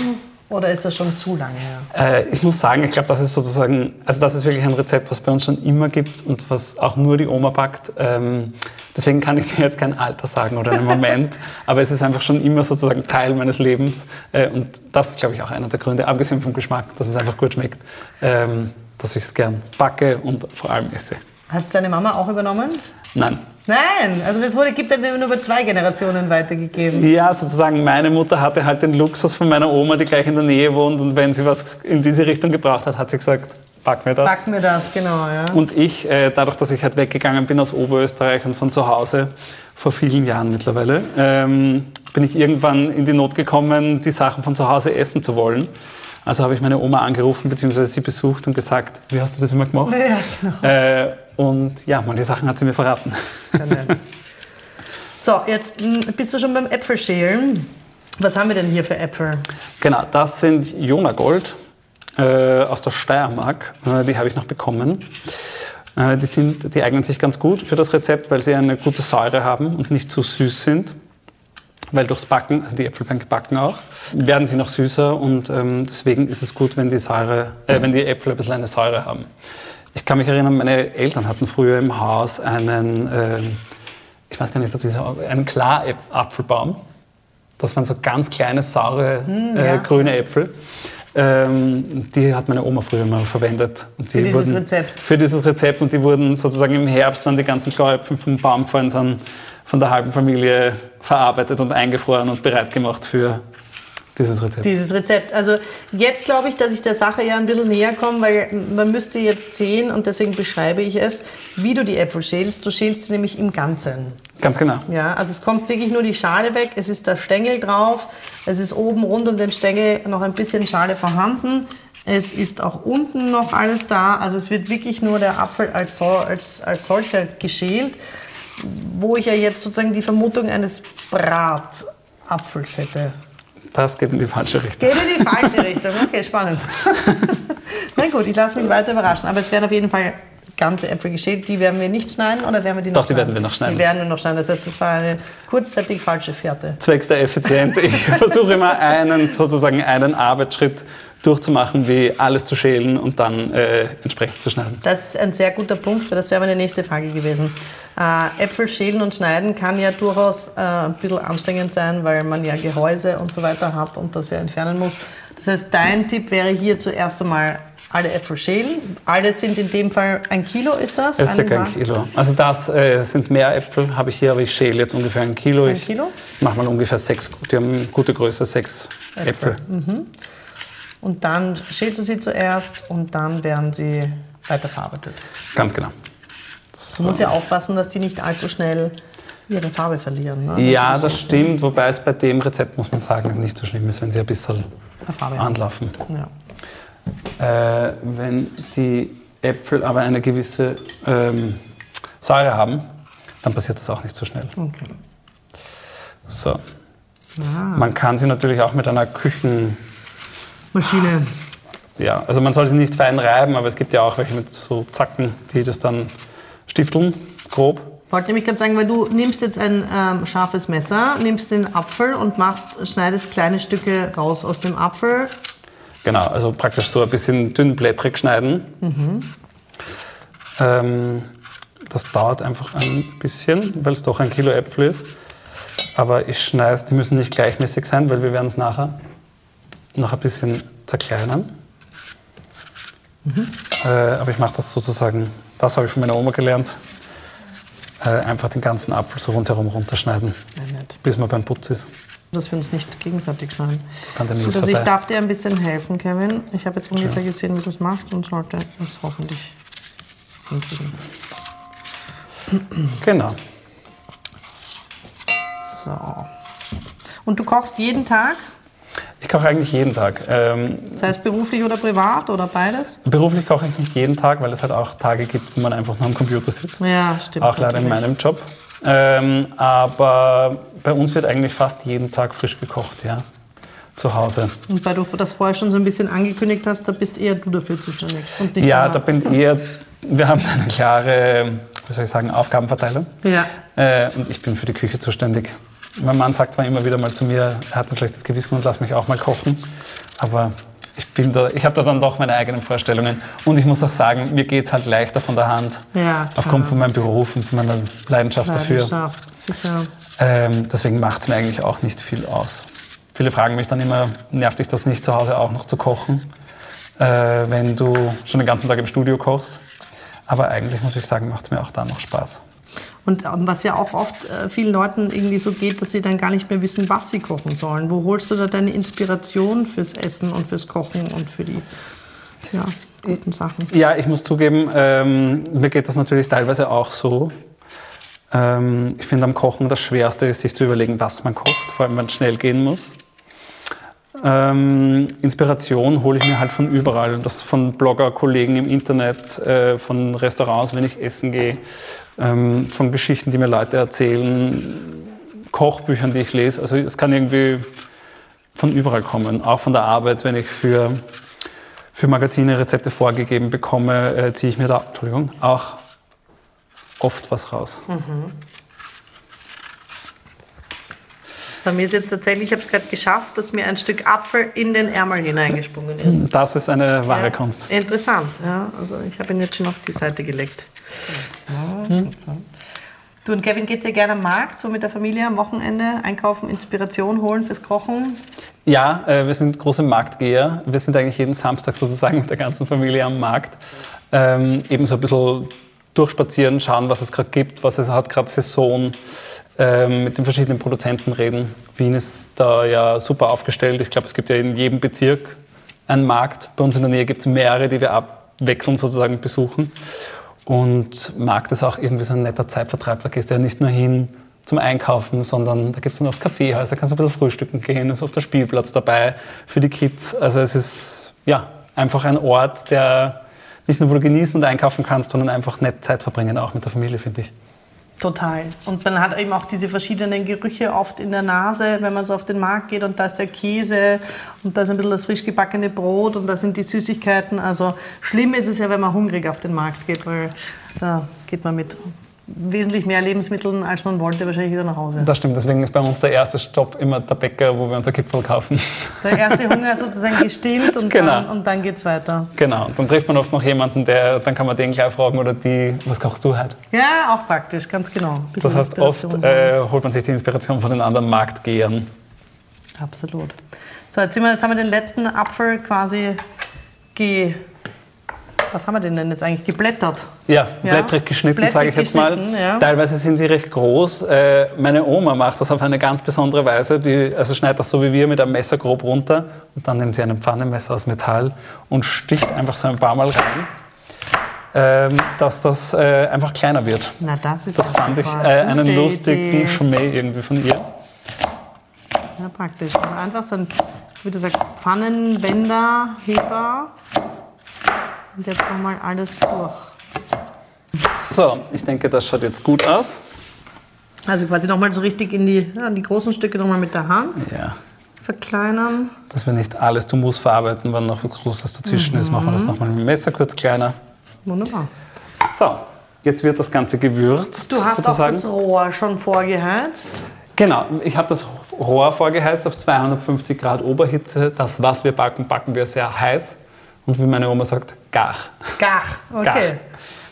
Oder ist das schon zu lange her? Äh, ich muss sagen, ich glaube, das ist sozusagen, also das ist wirklich ein Rezept, was bei uns schon immer gibt und was auch nur die Oma backt. Ähm, deswegen kann ich dir jetzt kein Alter sagen oder einen Moment, aber es ist einfach schon immer sozusagen Teil meines Lebens äh, und das ist, glaube ich, auch einer der Gründe, abgesehen vom Geschmack, dass es einfach gut schmeckt, ähm, dass ich es gern backe und vor allem esse. Hat es deine Mama auch übernommen? Nein. Nein, also das wurde, gibt dann nur über zwei Generationen weitergegeben. Ja, sozusagen meine Mutter hatte halt den Luxus von meiner Oma, die gleich in der Nähe wohnt und wenn sie was in diese Richtung gebraucht hat, hat sie gesagt, back mir das. Back mir das, genau, ja. Und ich, äh, dadurch, dass ich halt weggegangen bin aus Oberösterreich und von zu Hause, vor vielen Jahren mittlerweile, ähm, bin ich irgendwann in die Not gekommen, die Sachen von zu Hause essen zu wollen. Also habe ich meine Oma angerufen bzw. sie besucht und gesagt, wie hast du das immer gemacht? Ja, genau. Äh, und ja, manche Sachen hat sie mir verraten. So, jetzt hm, bist du schon beim Äpfelschälen. Was haben wir denn hier für Äpfel? Genau, das sind Jonagold äh, aus der Steiermark. Äh, die habe ich noch bekommen. Äh, die, sind, die eignen sich ganz gut für das Rezept, weil sie eine gute Säure haben und nicht zu süß sind. Weil durchs Backen, also die Äpfel werden gebacken auch, werden sie noch süßer und ähm, deswegen ist es gut, wenn die, Säure, äh, wenn die Äpfel ein bisschen eine Säure haben. Ich kann mich erinnern, meine Eltern hatten früher im Haus einen, äh, ich weiß gar nicht, ob das einen Klarapfelbaum. Das waren so ganz kleine, saure, hm, ja. äh, grüne Äpfel. Ähm, die hat meine Oma früher mal verwendet. für dieses wurden, Rezept? Für dieses Rezept. Und die wurden sozusagen im Herbst, wenn die ganzen Klauäpfel vom Baum gefallen sind, von der halben Familie verarbeitet und eingefroren und bereit gemacht für dieses Rezept. Dieses Rezept. Also jetzt glaube ich, dass ich der Sache ja ein bisschen näher komme, weil man müsste jetzt sehen, und deswegen beschreibe ich es, wie du die Äpfel schälst. Du schälst sie nämlich im Ganzen. Ganz genau. Ja, also es kommt wirklich nur die Schale weg, es ist der Stängel drauf, es ist oben rund um den Stängel noch ein bisschen Schale vorhanden. Es ist auch unten noch alles da. Also es wird wirklich nur der Apfel als, als, als solcher geschält wo ich ja jetzt sozusagen die Vermutung eines Bratapfels hätte. Das geht in die falsche Richtung. Geht in die falsche Richtung, okay, spannend. Na gut, ich lasse mich weiter überraschen. Aber es werden auf jeden Fall ganze Äpfel geschält. Die werden wir nicht schneiden oder werden wir die noch Doch, die werden wir noch schneiden. Die werden wir noch schneiden. Das heißt, das war eine kurzzeitig falsche Fährte. Zwecks der Effizienz. Ich versuche immer einen, sozusagen einen Arbeitsschritt durchzumachen, wie alles zu schälen und dann äh, entsprechend zu schneiden. Das ist ein sehr guter Punkt, weil das wäre meine nächste Frage gewesen. Äh, Äpfel schälen und schneiden kann ja durchaus äh, ein bisschen anstrengend sein, weil man ja Gehäuse und so weiter hat und das ja entfernen muss. Das heißt, dein Tipp wäre hier zuerst einmal alle Äpfel schälen. Alle sind in dem Fall ein Kilo, ist das? Das ist circa ein Kilo. Also das äh, sind mehr Äpfel, habe ich hier, aber ich schäle jetzt ungefähr ein Kilo. Ein Kilo? Ich mache mal ungefähr sechs, die haben gute Größe, sechs Äpfel. Äpfel. Mhm. Und dann schälst du sie zuerst und dann werden sie weiterverarbeitet. Ganz genau. So. Du musst ja aufpassen, dass die nicht allzu schnell ihre Farbe verlieren. Ne? Ja, das stimmt, wobei es bei dem Rezept, muss man sagen, nicht so schlimm ist, wenn sie ein bisschen anlaufen. Ja. Äh, wenn die Äpfel aber eine gewisse ähm, Säure haben, dann passiert das auch nicht so schnell. Okay. So. Ah. Man kann sie natürlich auch mit einer Küchenmaschine. Ja, also man soll sie nicht fein reiben, aber es gibt ja auch welche mit so Zacken, die das dann stifteln, grob. Ich wollte nämlich gerade sagen, weil du nimmst jetzt ein ähm, scharfes Messer, nimmst den Apfel und machst, schneidest kleine Stücke raus aus dem Apfel, Genau, also praktisch so ein bisschen dünnblättrig schneiden. Mhm. Ähm, das dauert einfach ein bisschen, weil es doch ein Kilo Äpfel ist. Aber ich schneide es, die müssen nicht gleichmäßig sein, weil wir werden es nachher noch ein bisschen zerkleinern. Mhm. Äh, aber ich mache das sozusagen, das habe ich von meiner Oma gelernt, äh, einfach den ganzen Apfel so rundherum runterschneiden, ja, bis man beim Putz ist dass wir uns nicht gegenseitig schneiden. Also ich darf dir ein bisschen helfen, Kevin. Ich habe jetzt ungefähr ja. gesehen, wie du es machst und sollte es hoffentlich hinkriegen. Genau. So. Und du kochst jeden Tag? Ich koche eigentlich jeden Tag. Ähm, das heißt beruflich oder privat oder beides? Beruflich koche ich nicht jeden Tag, weil es halt auch Tage gibt, wo man einfach nur am Computer sitzt. Ja, stimmt. Auch leider natürlich. in meinem Job. Ähm, aber bei uns wird eigentlich fast jeden Tag frisch gekocht, ja. Zu Hause. Und weil du das vorher schon so ein bisschen angekündigt hast, da bist eher du dafür zuständig. ja, da bin eher. Wir haben eine klare, wie soll ich sagen, Aufgabenverteilung. Ja. Äh, und ich bin für die Küche zuständig. Mein Mann sagt zwar immer wieder mal zu mir, er hat ein schlechtes Gewissen und lass mich auch mal kochen. Aber ich, bin da, ich habe da dann doch meine eigenen Vorstellungen. Und ich muss auch sagen, mir geht es halt leichter von der Hand. Ja, aufgrund von meinem Beruf und von meiner Leidenschaft, Leidenschaft dafür. Sicher. Ähm, deswegen macht es mir eigentlich auch nicht viel aus. Viele fragen mich dann immer, nervt dich das nicht zu Hause auch noch zu kochen, äh, wenn du schon den ganzen Tag im Studio kochst? Aber eigentlich muss ich sagen, macht es mir auch da noch Spaß. Und ähm, was ja auch oft äh, vielen Leuten irgendwie so geht, dass sie dann gar nicht mehr wissen, was sie kochen sollen. Wo holst du da deine Inspiration fürs Essen und fürs Kochen und für die ja, guten Sachen? Ja, ich muss zugeben, ähm, mir geht das natürlich teilweise auch so. Ähm, ich finde am Kochen das Schwerste ist, sich zu überlegen, was man kocht, vor allem wenn es schnell gehen muss. Ähm, Inspiration hole ich mir halt von überall. Das von Blogger, Kollegen im Internet, äh, von Restaurants, wenn ich essen gehe, ähm, von Geschichten, die mir Leute erzählen, Kochbüchern, die ich lese. Also es kann irgendwie von überall kommen. Auch von der Arbeit, wenn ich für, für Magazine Rezepte vorgegeben bekomme, äh, ziehe ich mir da Entschuldigung, auch oft was raus. Mhm. Bei mir ist jetzt tatsächlich, ich habe es gerade geschafft, dass mir ein Stück Apfel in den Ärmel hineingesprungen ist. Das ist eine wahre ja, Kunst. Interessant, ja. Also ich habe ihn jetzt schon auf die Seite gelegt. Hm. Du und Kevin, geht ihr gerne am Markt, so mit der Familie am Wochenende einkaufen, Inspiration holen fürs Kochen? Ja, äh, wir sind große Marktgeher. Wir sind eigentlich jeden Samstag sozusagen mit der ganzen Familie am Markt. Ähm, eben so ein bisschen durchspazieren, schauen, was es gerade gibt, was es hat gerade Saison, ähm, mit den verschiedenen Produzenten reden. Wien ist da ja super aufgestellt. Ich glaube, es gibt ja in jedem Bezirk einen Markt. Bei uns in der Nähe gibt es mehrere, die wir abwechselnd sozusagen besuchen. Und Markt ist auch irgendwie so ein netter Zeitvertreib. Da gehst du ja nicht nur hin zum Einkaufen, sondern da gibt es dann oft Kaffeehäuser, da kannst du ein bisschen frühstücken gehen, ist oft der Spielplatz dabei für die Kids. Also es ist ja einfach ein Ort, der nicht nur wo du genießen und einkaufen kannst, sondern einfach nett Zeit verbringen, auch mit der Familie, finde ich. Total. Und man hat eben auch diese verschiedenen Gerüche oft in der Nase, wenn man so auf den Markt geht und da ist der Käse und da ist ein bisschen das frisch gebackene Brot und da sind die Süßigkeiten. Also schlimm ist es ja, wenn man hungrig auf den Markt geht, weil da geht man mit wesentlich mehr Lebensmittel, als man wollte, wahrscheinlich wieder nach Hause. Das stimmt, deswegen ist bei uns der erste Stopp immer der Bäcker, wo wir unser Gipfel kaufen. Der erste Hunger ist sozusagen gestillt und genau. dann, und dann geht es weiter. Genau, dann trifft man oft noch jemanden, der, dann kann man den gleich fragen oder die, was kochst du heute? Ja, auch praktisch, ganz genau. Das heißt, oft äh, holt man sich die Inspiration von den anderen Marktgehern. Absolut. So, jetzt, wir, jetzt haben wir den letzten Apfel quasi ge was haben wir denn, denn jetzt eigentlich geblättert? Ja, blättrig geschnitten, sage ich jetzt mal. Ja. Teilweise sind sie recht groß. Äh, meine Oma macht das auf eine ganz besondere Weise. Die, also schneidet das so wie wir mit einem Messer grob runter und dann nimmt sie ein Pfannenmesser aus Metall und sticht einfach so ein paar Mal rein. Ähm, dass das äh, einfach kleiner wird. Na, das ist das fand ich äh, einen lustigen Idee. Schmäh irgendwie von ihr. Ja, praktisch. Also einfach so ein, wie du sagst, Pfannenwender, Heber. Und jetzt nochmal alles durch. So, ich denke, das schaut jetzt gut aus. Also quasi nochmal so richtig in die, ja, die großen Stücke nochmal mit der Hand ja. verkleinern. Dass wir nicht alles zu Mus verarbeiten, wenn noch was Großes dazwischen mhm. ist, machen wir das nochmal mit dem Messer kurz kleiner. Wunderbar. So, jetzt wird das Ganze gewürzt. Du hast sozusagen. auch das Rohr schon vorgeheizt. Genau, ich habe das Rohr vorgeheizt auf 250 Grad Oberhitze. Das, was wir backen, backen wir sehr heiß. Und wie meine Oma sagt, gar. Gar, okay. Gar.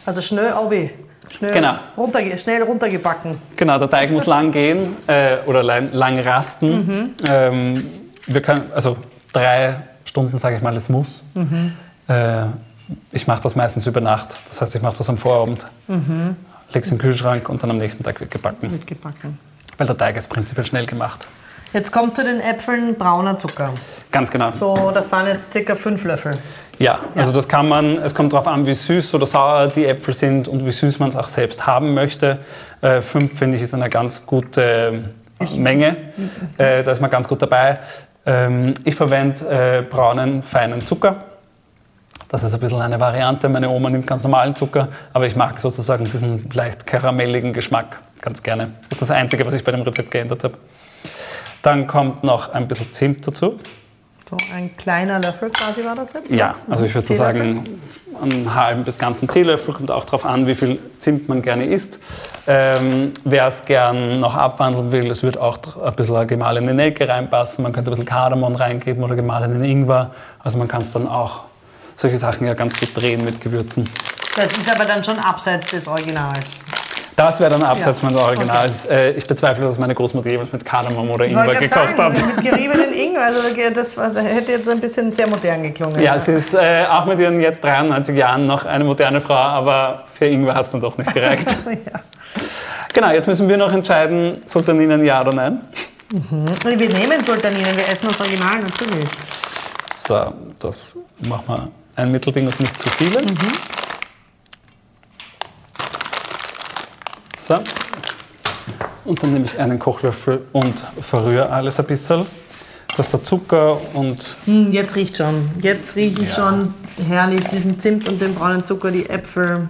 Also schnell obi. Schnell, genau. runter, schnell runtergebacken. Genau, der Teig muss lang gehen äh, oder lang, lang rasten. Mhm. Ähm, wir können, also drei Stunden, sage ich mal, es muss. Mhm. Äh, ich mache das meistens über Nacht. Das heißt, ich mache das am Vorabend, mhm. lege es im Kühlschrank und dann am nächsten Tag wird gebacken. Wird gebacken. Weil der Teig ist prinzipiell schnell gemacht. Jetzt kommt zu den Äpfeln brauner Zucker. Ganz genau. So, das waren jetzt circa fünf Löffel. Ja, also das kann man, es kommt darauf an, wie süß oder sauer die Äpfel sind und wie süß man es auch selbst haben möchte. Äh, fünf finde ich ist eine ganz gute Menge. Äh, da ist man ganz gut dabei. Ähm, ich verwende äh, braunen, feinen Zucker. Das ist ein bisschen eine Variante. Meine Oma nimmt ganz normalen Zucker, aber ich mag sozusagen diesen leicht karamelligen Geschmack ganz gerne. Das ist das Einzige, was ich bei dem Rezept geändert habe. Dann kommt noch ein bisschen Zimt dazu. So ein kleiner Löffel quasi war das jetzt? Ja, also ich würde so sagen, einen halben bis ganzen Teelöffel. Kommt auch darauf an, wie viel Zimt man gerne isst. Ähm, Wer es gern noch abwandeln will, es wird auch ein bisschen gemahlene Nelke reinpassen. Man könnte ein bisschen Kardamom reingeben oder gemahlenen Ingwer. Also man kann es dann auch solche Sachen ja ganz gut drehen mit Gewürzen. Das ist aber dann schon abseits des Originals. Das wäre dann abseits ja. meines Originals. Okay. Äh, ich bezweifle, dass meine Großmutter jemals mit Kardamom oder Ingwer gekocht sagen, hat. Mit geriebenen Ingwer, also das, das hätte jetzt ein bisschen sehr modern geklungen. Ja, sie ist äh, auch mit ihren jetzt 93 Jahren noch eine moderne Frau, aber für Ingwer hat es dann doch nicht gereicht. ja. Genau, jetzt müssen wir noch entscheiden, Sultaninen ja oder nein. Mhm. Wir nehmen Sultaninen, wir essen das Original natürlich. So, das machen wir ein Mittelding und nicht zu viele. Mhm. So. Und dann nehme ich einen Kochlöffel und verrühre alles ein bisschen. Das ist der Zucker und. Hm, jetzt riecht schon. Jetzt rieche ich ja. schon herrlich diesen Zimt und den braunen Zucker, die Äpfel.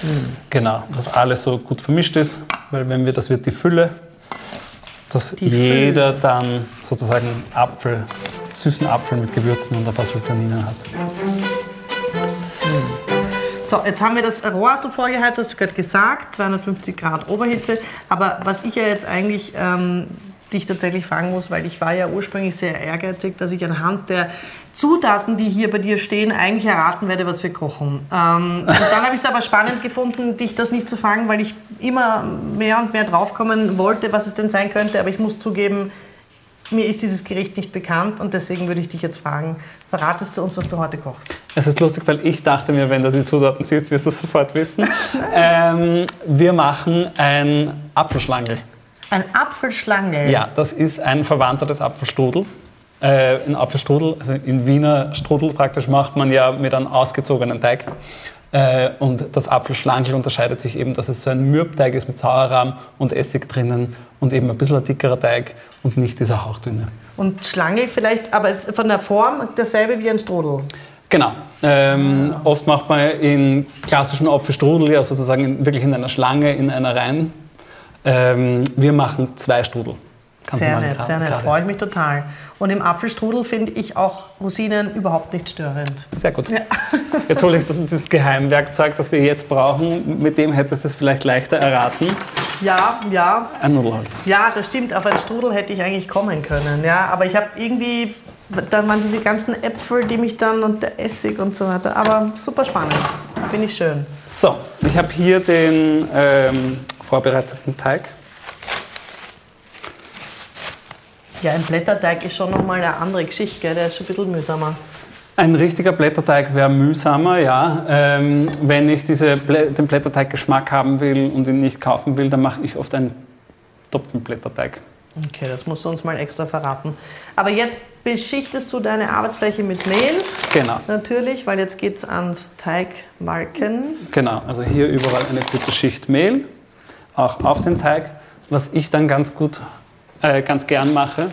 Hm. Genau, dass alles so gut vermischt ist, weil wenn wir, das wird die Fülle, dass die jeder Fülle. dann sozusagen Apfel, süßen Apfel mit Gewürzen und ein paar Sultaninen hat. So, jetzt haben wir das Rohr hast du vorgeheizt, hast du gerade gesagt, 250 Grad Oberhitze. Aber was ich ja jetzt eigentlich ähm, dich tatsächlich fragen muss, weil ich war ja ursprünglich sehr ehrgeizig, dass ich anhand der Zutaten, die hier bei dir stehen, eigentlich erraten werde, was wir kochen. Ähm, und dann habe ich es aber spannend gefunden, dich das nicht zu fragen, weil ich immer mehr und mehr draufkommen wollte, was es denn sein könnte. Aber ich muss zugeben, mir ist dieses Gericht nicht bekannt und deswegen würde ich dich jetzt fragen, verratest du uns, was du heute kochst? Es ist lustig, weil ich dachte mir, wenn du die Zutaten siehst, wirst du es sofort wissen. ähm, wir machen ein Apfelschlangel. Ein Apfelschlangel? Ja, das ist ein Verwandter des Apfelstrudels. Äh, Apfelstrudel, also in Wiener Strudel praktisch, macht man ja mit einem ausgezogenen Teig. Äh, und das Apfelschlangel unterscheidet sich eben, dass es so ein Mürbteig ist mit Sauerrahm und Essig drinnen und eben ein bisschen ein dickerer Teig und nicht dieser hauchdünne. Und Schlangel vielleicht, aber ist von der Form dasselbe wie ein Strudel? Genau. Ähm, oft macht man in klassischen Apfelstrudel ja sozusagen wirklich in einer Schlange, in einer Reihen ähm, wir machen zwei Strudel. Kannst sehr nett, sehr nett. Freue ich mich total. Und im Apfelstrudel finde ich auch Rosinen überhaupt nicht störend. Sehr gut. Ja. Jetzt hole ich das, das Geheimwerkzeug, das wir jetzt brauchen. Mit dem hättest du es vielleicht leichter erraten. Ja, ja. Ein Nudelholz. Ja, das stimmt. Auf ein Strudel hätte ich eigentlich kommen können. Ja, aber ich habe irgendwie, da waren diese ganzen Äpfel, die mich dann und der Essig und so weiter. Aber super spannend. Finde ich schön. So, ich habe hier den ähm, vorbereiteten Teig. Ja, ein Blätterteig ist schon nochmal eine andere Geschichte, gell? der ist schon ein bisschen mühsamer. Ein richtiger Blätterteig wäre mühsamer, ja. Ähm, wenn ich diese, den Blätterteig-Geschmack haben will und ihn nicht kaufen will, dann mache ich oft einen Topfenblätterteig. Okay, das musst du uns mal extra verraten. Aber jetzt beschichtest du deine Arbeitsfläche mit Mehl. Genau. Natürlich, weil jetzt geht es ans Teigmalken. Genau, also hier überall eine gute Schicht Mehl auch auf den Teig. Was ich dann ganz gut, äh, ganz gern mache,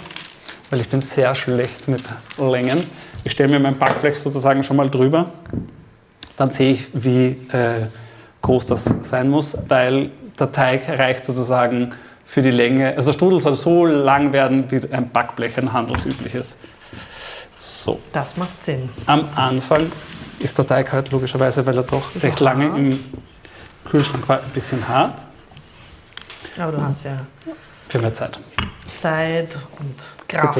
weil ich bin sehr schlecht mit Längen. Ich stelle mir mein Backblech sozusagen schon mal drüber. Dann sehe ich, wie äh, groß das sein muss, weil der Teig reicht sozusagen für die Länge. Also der Strudel soll so lang werden, wie ein Backblech, ein handelsübliches. So. Das macht Sinn. Am Anfang ist der Teig halt logischerweise, weil er doch recht lange im Kühlschrank war, ein bisschen hart. Aber du hast ja viel mehr Zeit. Zeit und Kraft.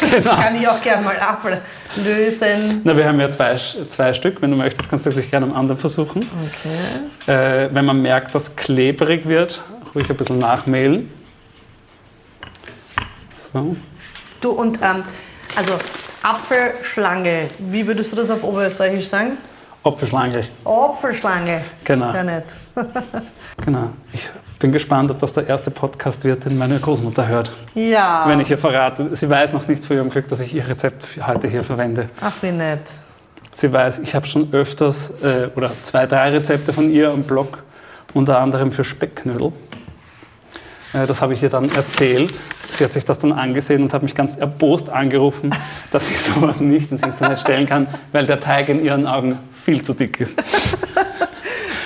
Genau. Kann ich auch gerne mal ablösen. Na, wir haben ja zwei, zwei Stück. Wenn du möchtest, kannst du dich gerne am anderen versuchen. Okay. Äh, wenn man merkt, dass klebrig wird, ruhig ein bisschen nachmehlen. So. Du und ähm, also Apfelschlange, wie würdest du das auf Oberösterreichisch sagen? Apfelschlange. Apfelschlange. Genau. Sehr nett. genau. Ich bin gespannt, ob das der erste Podcast wird, den meine Großmutter hört. Ja. Wenn ich ihr verrate. Sie weiß noch nicht von ihrem Glück, dass ich ihr Rezept heute hier verwende. Ach, wie nett. Sie weiß, ich habe schon öfters äh, oder zwei, drei Rezepte von ihr am Blog, unter anderem für Speckknödel. Äh, das habe ich ihr dann erzählt. Sie hat sich das dann angesehen und hat mich ganz erbost angerufen, dass ich sowas nicht ins Internet stellen kann, weil der Teig in ihren Augen viel zu dick ist.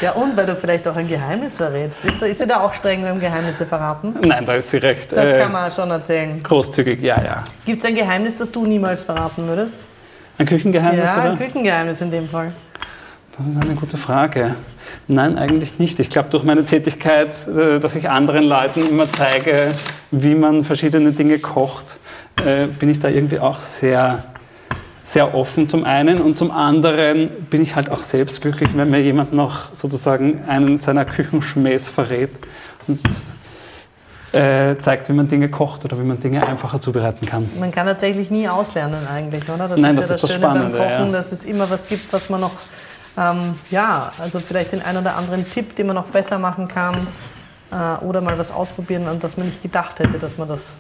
Ja, und weil du vielleicht auch ein Geheimnis verrätst. Ist, ist sie da auch streng beim Geheimnisse verraten? Nein, da ist sie recht. Das äh, kann man schon erzählen. Großzügig, ja, ja. Gibt es ein Geheimnis, das du niemals verraten würdest? Ein Küchengeheimnis? Ja, oder? ein Küchengeheimnis in dem Fall. Das ist eine gute Frage. Nein, eigentlich nicht. Ich glaube, durch meine Tätigkeit, äh, dass ich anderen Leuten immer zeige, wie man verschiedene Dinge kocht, äh, bin ich da irgendwie auch sehr sehr offen zum einen und zum anderen bin ich halt auch selbst glücklich, wenn mir jemand noch sozusagen einen seiner Küchenschmähs verrät und äh, zeigt, wie man Dinge kocht oder wie man Dinge einfacher zubereiten kann. Man kann tatsächlich nie auslernen eigentlich, oder? Das Nein, ist das ja das, ist das Schöne Spannende, beim Kochen, ja. dass es immer was gibt, was man noch Ähm, ja, also vielleicht den einen oder anderen Tipp, den man noch besser machen kann äh, oder mal was ausprobieren, an das man nicht gedacht hätte, dass man das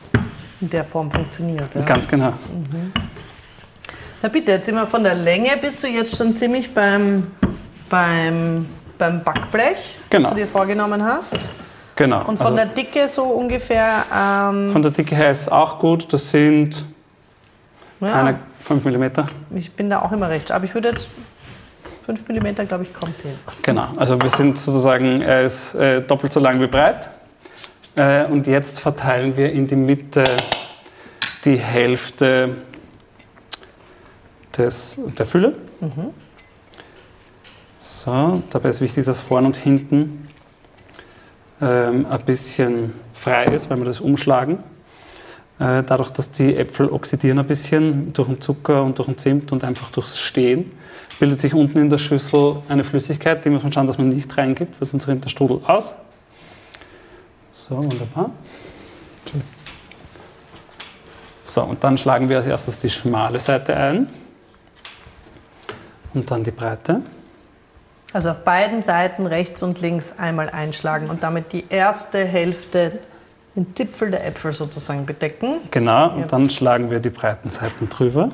in der Form funktioniert. Ja? Ganz genau. Mhm. Na bitte, jetzt sind wir von der Länge, bist du jetzt schon ziemlich beim, beim, beim Backblech, Genau. das du dir vorgenommen hast. Genau. Und von Also der Dicke so ungefähr, ähm, von der Dicke her ist auch gut. Das sind ja, eine 5 mm. ich bin da auch immer recht, aber ich würde jetzt 5 mm, glaube ich, kommt hin. Genau. Also wir sind sozusagen, er ist äh, doppelt so lang wie breit. Äh, und jetzt verteilen wir in die Mitte die Hälfte des, der Fülle. So, dabei ist wichtig, dass vorne und hinten ähm, ein bisschen frei ist, weil wir das umschlagen. Äh, dadurch, dass die Äpfel oxidieren ein bisschen durch den Zucker und durch den Zimt und einfach durchs Stehen, bildet sich unten in der Schüssel eine Flüssigkeit, die muss man schauen, dass man nicht reingibt, weil sonst rinnt der Strudel aus. So, wunderbar. So, und dann schlagen wir als erstes die schmale Seite ein und dann die breite. Also auf beiden Seiten rechts und links einmal einschlagen und damit die erste Hälfte, den Zipfel der Äpfel sozusagen bedecken. Genau, und Jetzt. dann schlagen wir die breiten Seiten drüber.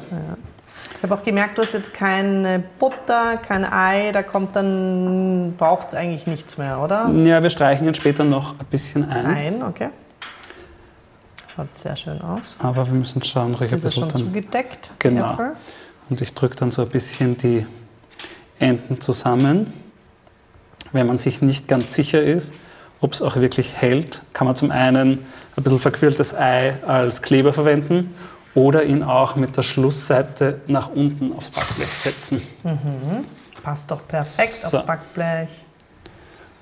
Ich habe auch gemerkt, du hast jetzt keine Butter, kein Ei, da kommt dann, braucht es eigentlich nichts mehr, oder? Ja, wir streichen ihn später noch ein bisschen ein, Ein, okay. Schaut sehr schön aus. aber wir müssen schauen, ruhig ein Das ist schon dann. zugedeckt, Genau. Äpfel. Und ich drücke dann so ein bisschen die Enden zusammen. Wenn man sich nicht ganz sicher ist, ob es auch wirklich hält, kann man zum einen ein bisschen verquirltes Ei als Kleber verwenden oder ihn auch mit der Schlussseite nach unten aufs Backblech setzen. Passt doch perfekt So. aufs Backblech.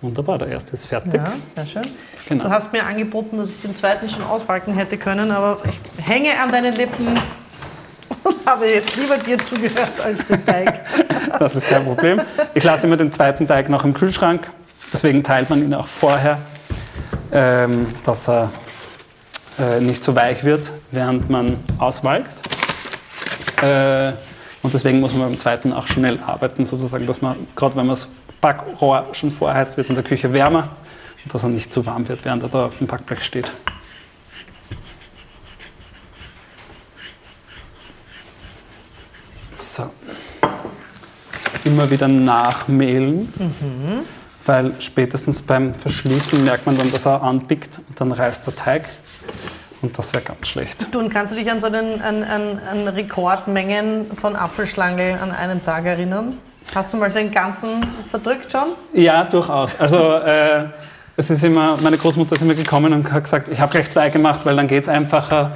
Wunderbar, der erste ist fertig. Ja, sehr schön. Genau. Du hast mir angeboten, dass ich den zweiten schon ausfalten hätte können, aber ich hänge an deinen Lippen und habe jetzt lieber dir zugehört als den Teig. Das ist kein Problem. Ich lasse immer den zweiten Teig noch im Kühlschrank. Deswegen teilt man ihn auch vorher, ähm, dass er äh, nicht zu weich wird, während man auswalkt. Äh, und deswegen muss man beim zweiten auch schnell arbeiten, sozusagen, dass man, gerade wenn man das Backrohr schon vorheizt, wird in der Küche wärmer und dass er nicht zu warm wird, während er da auf dem Backblech steht. Immer wieder nachmehlen, weil spätestens beim Verschließen merkt man dann, dass er anpickt und dann reißt der Teig. Und das wäre ganz schlecht. Du, und kannst du dich an so einen an, an, an Rekordmengen von Apfelschlange an einem Tag erinnern? Hast du mal so einen ganzen verdrückt schon? Ja, durchaus. Also äh, es ist immer, meine Großmutter ist immer gekommen und hat gesagt, ich habe gleich zwei gemacht, weil dann geht es einfacher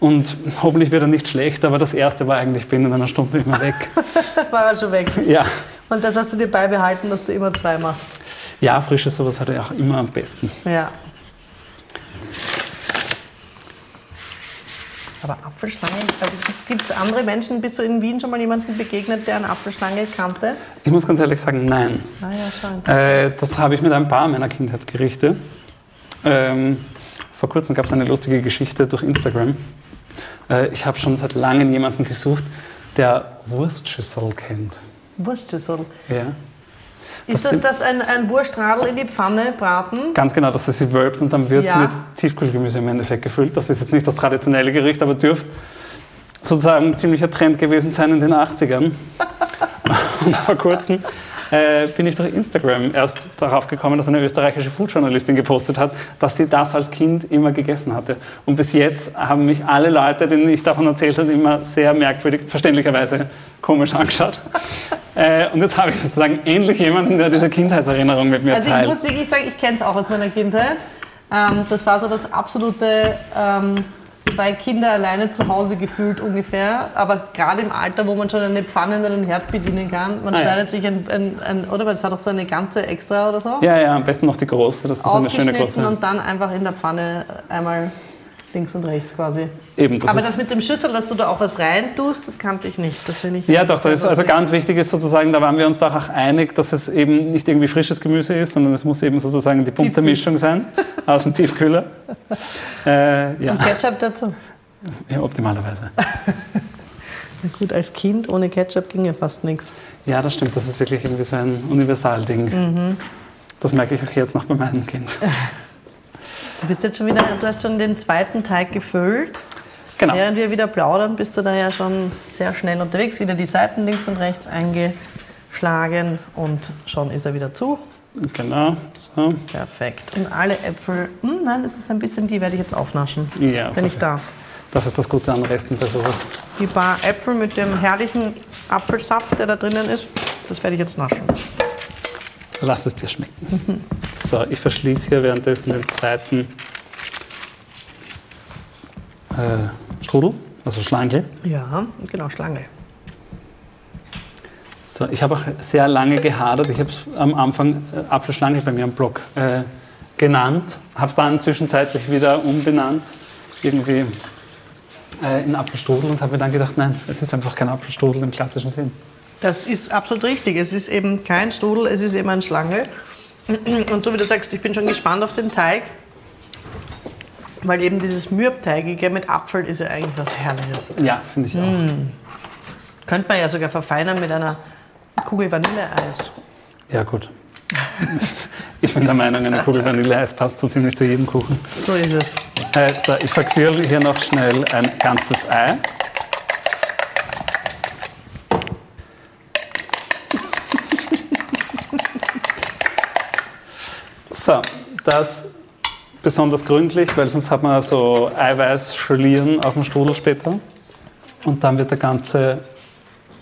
und hoffentlich wird er nicht schlecht. Aber das erste war eigentlich binnen einer Stunde immer weg. War er schon weg. ja. Und das hast du dir beibehalten, dass du immer zwei machst. ja, frisches sowas hat er auch immer am besten. Ja. Aber Apfelschlange, also gibt es andere Menschen, bist du in Wien schon mal jemanden begegnet, der eine Apfelschlange kannte? Ich muss ganz ehrlich sagen, nein. Ah ja, schon. Äh, das habe ich mit ein paar meiner Kindheitsgerichte. Ähm, vor kurzem gab es eine lustige Geschichte durch Instagram. Äh, ich habe schon seit langem jemanden gesucht, der Wurstschüssel kennt. Wurstschüssel. Ja. Ist das, das ein, ein Wurstradl in die Pfanne braten? Ganz genau, dass es sie wölbt und dann wird es Ja. mit Tiefkühlgemüse im Endeffekt gefüllt. Das ist jetzt nicht das traditionelle Gericht, aber dürfte sozusagen ein ziemlicher Trend gewesen sein in den 80ern. und vor kurzem äh, bin ich durch Instagram erst darauf gekommen, dass eine österreichische Foodjournalistin gepostet hat, dass sie das als Kind immer gegessen hatte. Und bis jetzt haben mich alle Leute, denen ich davon erzählt habe, immer sehr merkwürdig, verständlicherweise komisch angeschaut. äh, und jetzt habe ich sozusagen endlich jemanden, der diese Kindheitserinnerung mit mir Also ich teilt. muss wirklich sagen, ich kenne es auch aus meiner Kindheit. Ähm, das war so das absolute ähm, zwei Kinder alleine zu Hause gefühlt ungefähr. Aber gerade im Alter, wo man schon eine Pfanne und einen Herd bedienen kann, man Ah, ja. schneidet sich ein, ein, ein, oder? Weil das hat auch so eine ganze extra oder so. Ja, ja, am besten noch die große, das ist eine schöne aufgeschnitten große. und dann einfach in der Pfanne einmal links und rechts quasi. Eben, das Aber das mit dem Schüssel, dass du da auch was rein tust, das kannte ich nicht. Das ich ja, doch, das ist also ganz wichtig ist sozusagen, da waren wir uns doch auch einig, dass es eben nicht irgendwie frisches Gemüse ist, sondern es muss eben sozusagen die bunte. Mischung sein aus dem Tiefkühler. Äh, ja. Und Ketchup dazu. ja, optimalerweise. Na gut, als Kind ohne Ketchup ging ja fast nichts. Ja, das stimmt. Das ist wirklich irgendwie so ein Universalding. Das merke ich auch jetzt noch bei meinem Kind. Du bist jetzt schon wieder, du hast schon den zweiten Teig gefüllt. Genau. Während wir wieder plaudern, bist du da ja schon sehr schnell unterwegs. Wieder die Seiten links und rechts eingeschlagen und schon ist er wieder zu. Genau. So. Perfekt. Und alle Äpfel, hm, nein, das ist ein bisschen, die werde ich jetzt aufnaschen, Ja, wenn ich perfekt. darf. Das ist das Gute an Resten bei sowas. Die paar Äpfel mit dem herrlichen Apfelsaft, der da drinnen ist, das werde ich jetzt naschen. Lass es dir schmecken. So, ich verschließe hier währenddessen den zweiten äh, Strudel, also Schlange. Ja, genau, Schlange. So, ich habe auch sehr lange gehadert. Ich habe es am Anfang äh, Apfelschlange bei mir am Blog äh, genannt, habe es dann zwischenzeitlich wieder umbenannt, irgendwie äh, in Apfelstrudel und habe mir dann gedacht, nein, es ist einfach kein Apfelstrudel im klassischen Sinn. Das ist absolut richtig. Es ist eben kein Strudel, es ist eben eine Schlange. Und so wie du sagst, ich bin schon gespannt auf den Teig, weil eben dieses Mürbteigige mit Apfel ist ja eigentlich was Herrliches. Ja, finde ich auch. Könnte man ja sogar verfeinern mit einer Kugel Vanilleeis. Ja, gut. Ich bin der Meinung, eine Kugel Vanilleeis passt so ziemlich zu jedem Kuchen. So ist es. Äh, so, ich verquirle hier noch schnell ein ganzes Ei. So, das besonders gründlich, weil sonst hat man so Eiweißschlieren auf dem Strudel später. Und dann wird der ganze,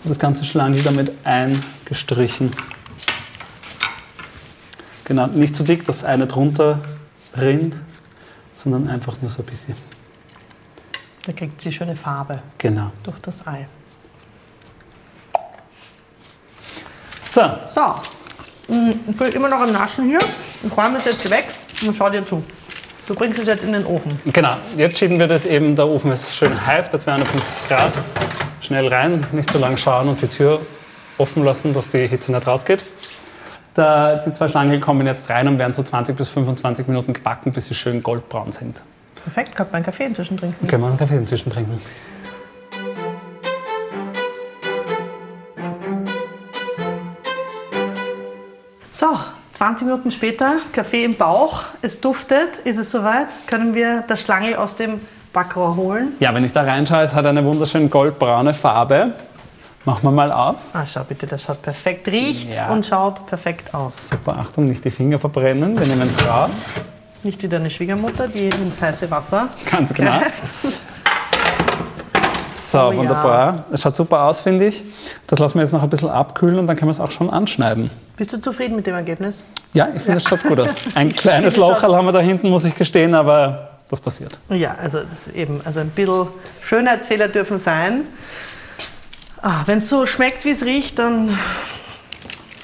das ganze Schlangel damit eingestrichen. Genau, nicht zu dick, dass eine drunter rinnt, sondern einfach nur so ein bisschen. Da kriegt sie schöne Farbe Genau. durch das Ei. So, So, mm, ich bin immer noch am Naschen hier. Ich räume das jetzt weg und schau dir zu. Du bringst es jetzt in den Ofen. genau. Jetzt schieben wir das eben, der Ofen ist schön heiß bei 250 Grad. Schnell rein, nicht zu lang schauen und die Tür offen lassen, dass die Hitze nicht rausgeht. Da, die zwei Schlangen kommen jetzt rein und werden so 20 bis 25 Minuten gebacken, bis sie schön goldbraun sind. Perfekt, kann man einen Kaffee inzwischen trinken. Können wir einen Kaffee inzwischen trinken. So, 20 Minuten später, Kaffee im Bauch, es duftet, ist es soweit? Können wir das Schlangel aus dem Backrohr holen? Ja, wenn ich da reinschaue, es hat eine wunderschön goldbraune Farbe. Machen wir mal auf. Ah, schau bitte, das schaut perfekt, riecht Ja. und schaut perfekt aus. Super, Achtung, nicht die Finger verbrennen. Wir nehmen es raus. Nicht wie deine Schwiegermutter, die ins heiße Wasser Ganz genau. greift. So, Oh ja. wunderbar. Es schaut super aus, finde ich. Das lassen wir jetzt noch ein bisschen abkühlen und dann können wir es auch schon anschneiden. Bist du zufrieden mit dem Ergebnis? Ja, ich finde, es schaut gut aus. Ein kleines finde, es Loch haben wir da hinten, muss ich gestehen, aber das passiert. Ja, also das ist eben, also ein bisschen Schönheitsfehler dürfen sein. Ah, Wenn es so schmeckt, wie es riecht, dann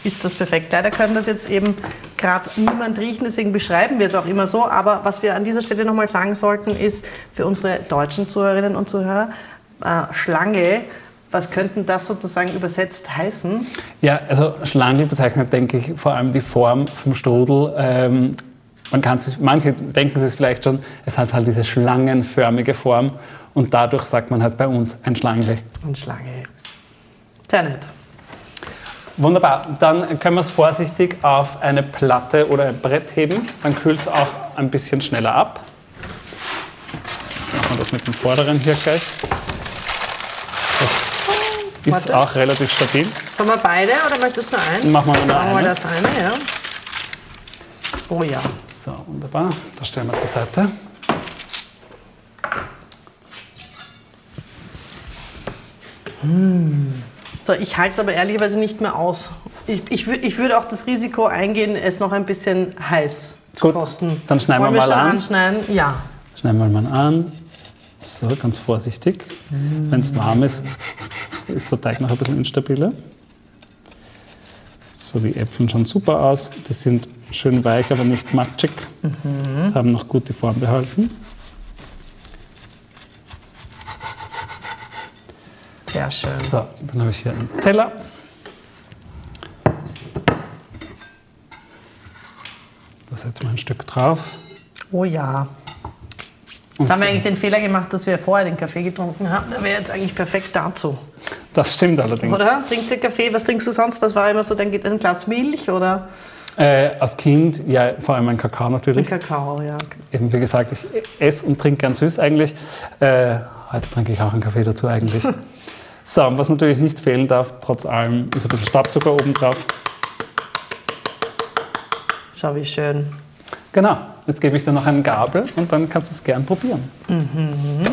ist das perfekt. Leider können das jetzt eben gerade niemand riechen, deswegen beschreiben wir es auch immer so. Aber was wir an dieser Stelle nochmal sagen sollten, ist für unsere deutschen Zuhörerinnen und Zuhörer, äh, Schlange, was könnten das sozusagen übersetzt heißen? Ja, also Schlangel bezeichnet, denke ich, vor allem die Form vom Strudel. Ähm, man kann sich, manche denken sich vielleicht schon, es hat halt diese schlangenförmige Form und dadurch sagt man halt bei uns ein Schlangel. Und Schlange. Sehr nett. Wunderbar, dann können wir es vorsichtig auf eine Platte oder ein Brett heben. Dann kühlt es auch ein bisschen schneller ab. Machen wir das mit dem vorderen hier gleich. Ist Warte. auch relativ stabil. Sollen wir beide oder möchtest du eins? Machen wir nur Machen wir eines. das eine, ja. Oh ja. So, wunderbar. Das stellen wir zur Seite. So, ich halte es aber ehrlicherweise nicht mehr aus. Ich, ich, ich würde auch das Risiko eingehen, es noch ein bisschen heiß zu Gut, kosten. dann schneiden Wollen wir mal schon an. anschneiden? Ja. Schneiden wir mal an. So, ganz vorsichtig. Wenn es warm ist, ist der Teig noch ein bisschen instabiler. So, die Äpfel schauen super aus. Die sind schön weich, aber nicht matschig. Haben noch gut die Form behalten. Sehr schön. So, dann habe ich hier einen Teller. Da setzen wir ein Stück drauf. Oh ja. Jetzt haben wir eigentlich den Fehler gemacht, dass wir vorher den Kaffee getrunken haben. Der wäre jetzt eigentlich perfekt dazu. Das stimmt allerdings. Oder? Trinkt ihr Kaffee? Was trinkst du sonst? Was war immer so dein ein Glas Milch oder? Äh, als Kind, ja, vor allem ein Kakao natürlich. Ein Kakao, ja. Eben wie gesagt, ich esse und trinke gern süß eigentlich. Äh, heute trinke ich auch einen Kaffee dazu eigentlich. so, und was natürlich nicht fehlen darf, trotz allem, ist ein bisschen Stabzucker oben drauf. Schau, wie schön. Genau. Jetzt gebe ich dir noch einen Gabel und dann kannst du es gern probieren. Mhm.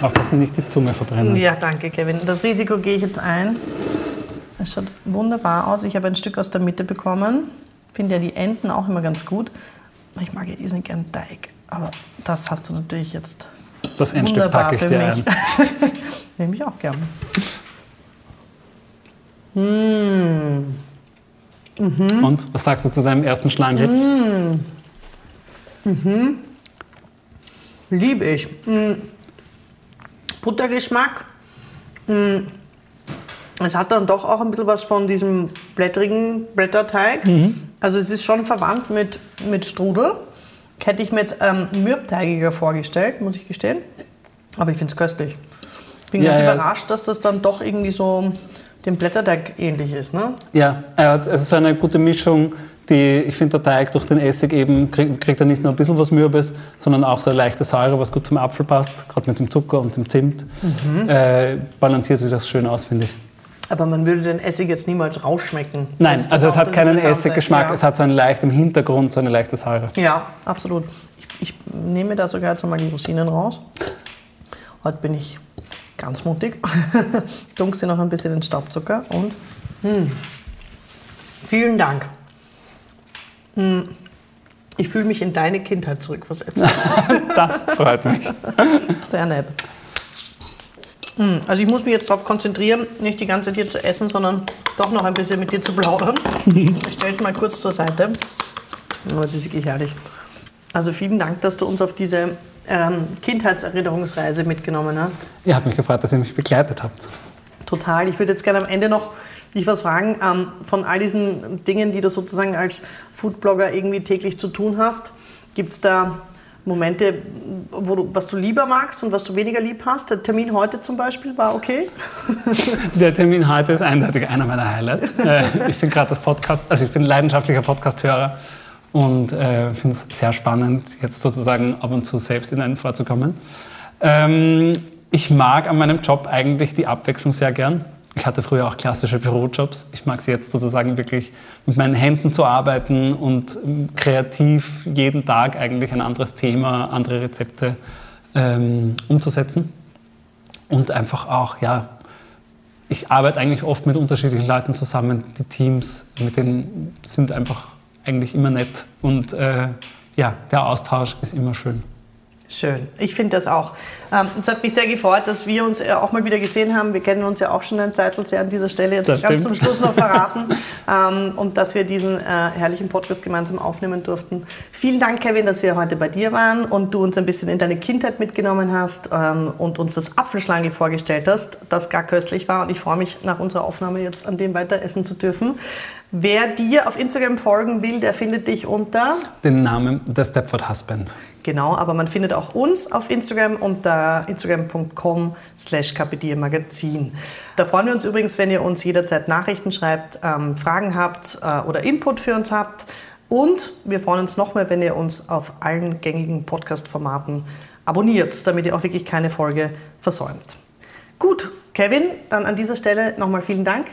Aufpassen, nicht die Zunge verbrennen. Ja, danke, Kevin. Das Risiko gehe ich jetzt ein. Es schaut wunderbar aus. Ich habe ein Stück aus der Mitte bekommen. Finde ja die Enden auch immer ganz gut. Ich mag ja irrsinnig gern Teig. Aber das hast du natürlich jetzt das Endstück packe ich dir mich. ein. Nehme ich auch gern. Mmh. Mhm. Und was sagst du zu deinem ersten Schlangenripp? Mhm. Mhm. Liebe ich. Mhm. Buttergeschmack. Mhm. Es hat dann doch auch ein bisschen was von diesem blättrigen Blätterteig. Mhm. Also es ist schon verwandt mit, mit Strudel. Hätte ich mir jetzt ähm, mürbteigiger vorgestellt, muss ich gestehen. Aber ich finde es köstlich. Ich bin ja, ganz ja, überrascht, dass das dann doch irgendwie so dem Blätterteig ähnlich ist, ne? Ja, er hat also so eine gute Mischung, die, ich finde, der Teig durch den Essig eben kriegt, kriegt er nicht nur ein bisschen was Mürbes, sondern auch so eine leichte Säure, was gut zum Apfel passt, gerade mit dem Zucker und dem Zimt. Mhm. Äh, balanciert sich das schön aus, finde ich. Aber man würde den Essig jetzt niemals rausschmecken. Nein, also es hat keinen Essiggeschmack, ja. es hat so einen leichten Hintergrund, so eine leichte Säure. Ja, absolut. Ich, ich nehme da sogar jetzt mal die Rosinen raus. Heute bin ich ganz mutig. Dunk sie noch ein bisschen den Staubzucker und mh. Hm, vielen Dank. Mh. Hm, ich fühle mich in deine Kindheit zurückversetzt. das freut mich. Sehr nett. Hm, also ich muss mich jetzt darauf konzentrieren, nicht die ganze Zeit hier zu essen, sondern doch noch ein bisschen mit dir zu plaudern. Ich stelle es mal kurz zur Seite. Oh, das ist wirklich herrlich. Also vielen Dank, dass du uns auf diese ähm, Kindheitserinnerungsreise mitgenommen hast. Ihr habt mich gefreut, dass ihr mich begleitet habt. Total. Ich würde jetzt gerne am Ende noch dich was fragen. Ähm, von all diesen Dingen, die du sozusagen als Foodblogger irgendwie täglich zu tun hast, gibt es da Momente, wo du, was du lieber magst und was du weniger lieb hast? Der Termin heute zum Beispiel war okay? Der Termin heute ist eindeutig einer meiner Highlights. Äh, ich bin gerade das Podcast, also ich bin leidenschaftlicher Podcast-Hörer und äh, finde es sehr spannend, jetzt sozusagen ab und zu selbst in einen vorzukommen. Ähm, ich mag an meinem Job eigentlich die Abwechslung sehr gern. Ich hatte früher auch klassische Bürojobs. Ich mag es jetzt sozusagen wirklich mit meinen Händen zu arbeiten und ähm, kreativ jeden Tag eigentlich ein anderes Thema, andere Rezepte ähm, umzusetzen. Und einfach auch, ja, ich arbeite eigentlich oft mit unterschiedlichen Leuten zusammen. Die Teams, mit denen sind einfach eigentlich immer nett und äh, ja, der Austausch ist immer schön. Schön. Ich finde das auch. Ähm, es hat mich sehr gefreut, dass wir uns äh, auch mal wieder gesehen haben. Wir kennen uns ja auch schon ein Zeitl sehr an dieser Stelle. Jetzt ganz zum Schluss noch verraten. ähm, und dass wir diesen äh, herrlichen Podcast gemeinsam aufnehmen durften. Vielen Dank, Kevin, dass wir heute bei dir waren und du uns ein bisschen in deine Kindheit mitgenommen hast ähm, und uns das Apfelschlangel vorgestellt hast, das gar köstlich war. Und ich freue mich, nach unserer Aufnahme jetzt an dem weiter essen zu dürfen. Wer dir auf Instagram folgen will, der findet dich unter den Namen der Stepford Husband. Genau, aber man findet auch uns auf Instagram unter instagram.com slash Magazin. Da freuen wir uns übrigens, wenn ihr uns jederzeit Nachrichten schreibt, ähm, Fragen habt äh, oder Input für uns habt. Und wir freuen uns noch mehr, wenn ihr uns auf allen gängigen Podcast-Formaten abonniert, damit ihr auch wirklich keine Folge versäumt. Gut, Kevin, dann an dieser Stelle nochmal vielen Dank.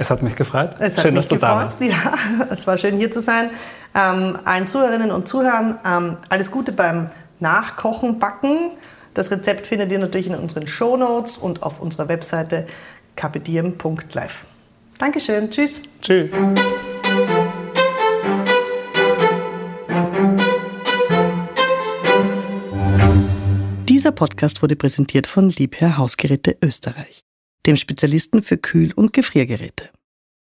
Es hat mich gefreut. Es schön, dass du gefreut. da warst. Ja, es war schön hier zu sein. Ähm, allen Zuhörerinnen und Zuhörern ähm, alles Gute beim Nachkochen, Backen. Das Rezept findet ihr natürlich in unseren Show Notes und auf unserer Webseite kapitiem.live. Dankeschön. Tschüss. Tschüss. Dieser Podcast wurde präsentiert von Liebherr Hausgeräte Österreich dem Spezialisten für Kühl- und Gefriergeräte.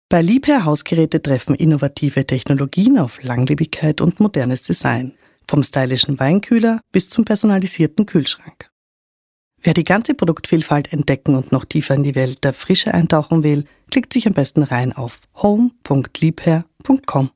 Bei Liebherr Hausgeräte treffen innovative Technologien auf Langlebigkeit und modernes Design, vom stylischen Weinkühler bis zum personalisierten Kühlschrank. Wer die ganze Produktvielfalt entdecken und noch tiefer in die Welt der Frische eintauchen will, klickt sich am besten rein auf home.liebherr.com.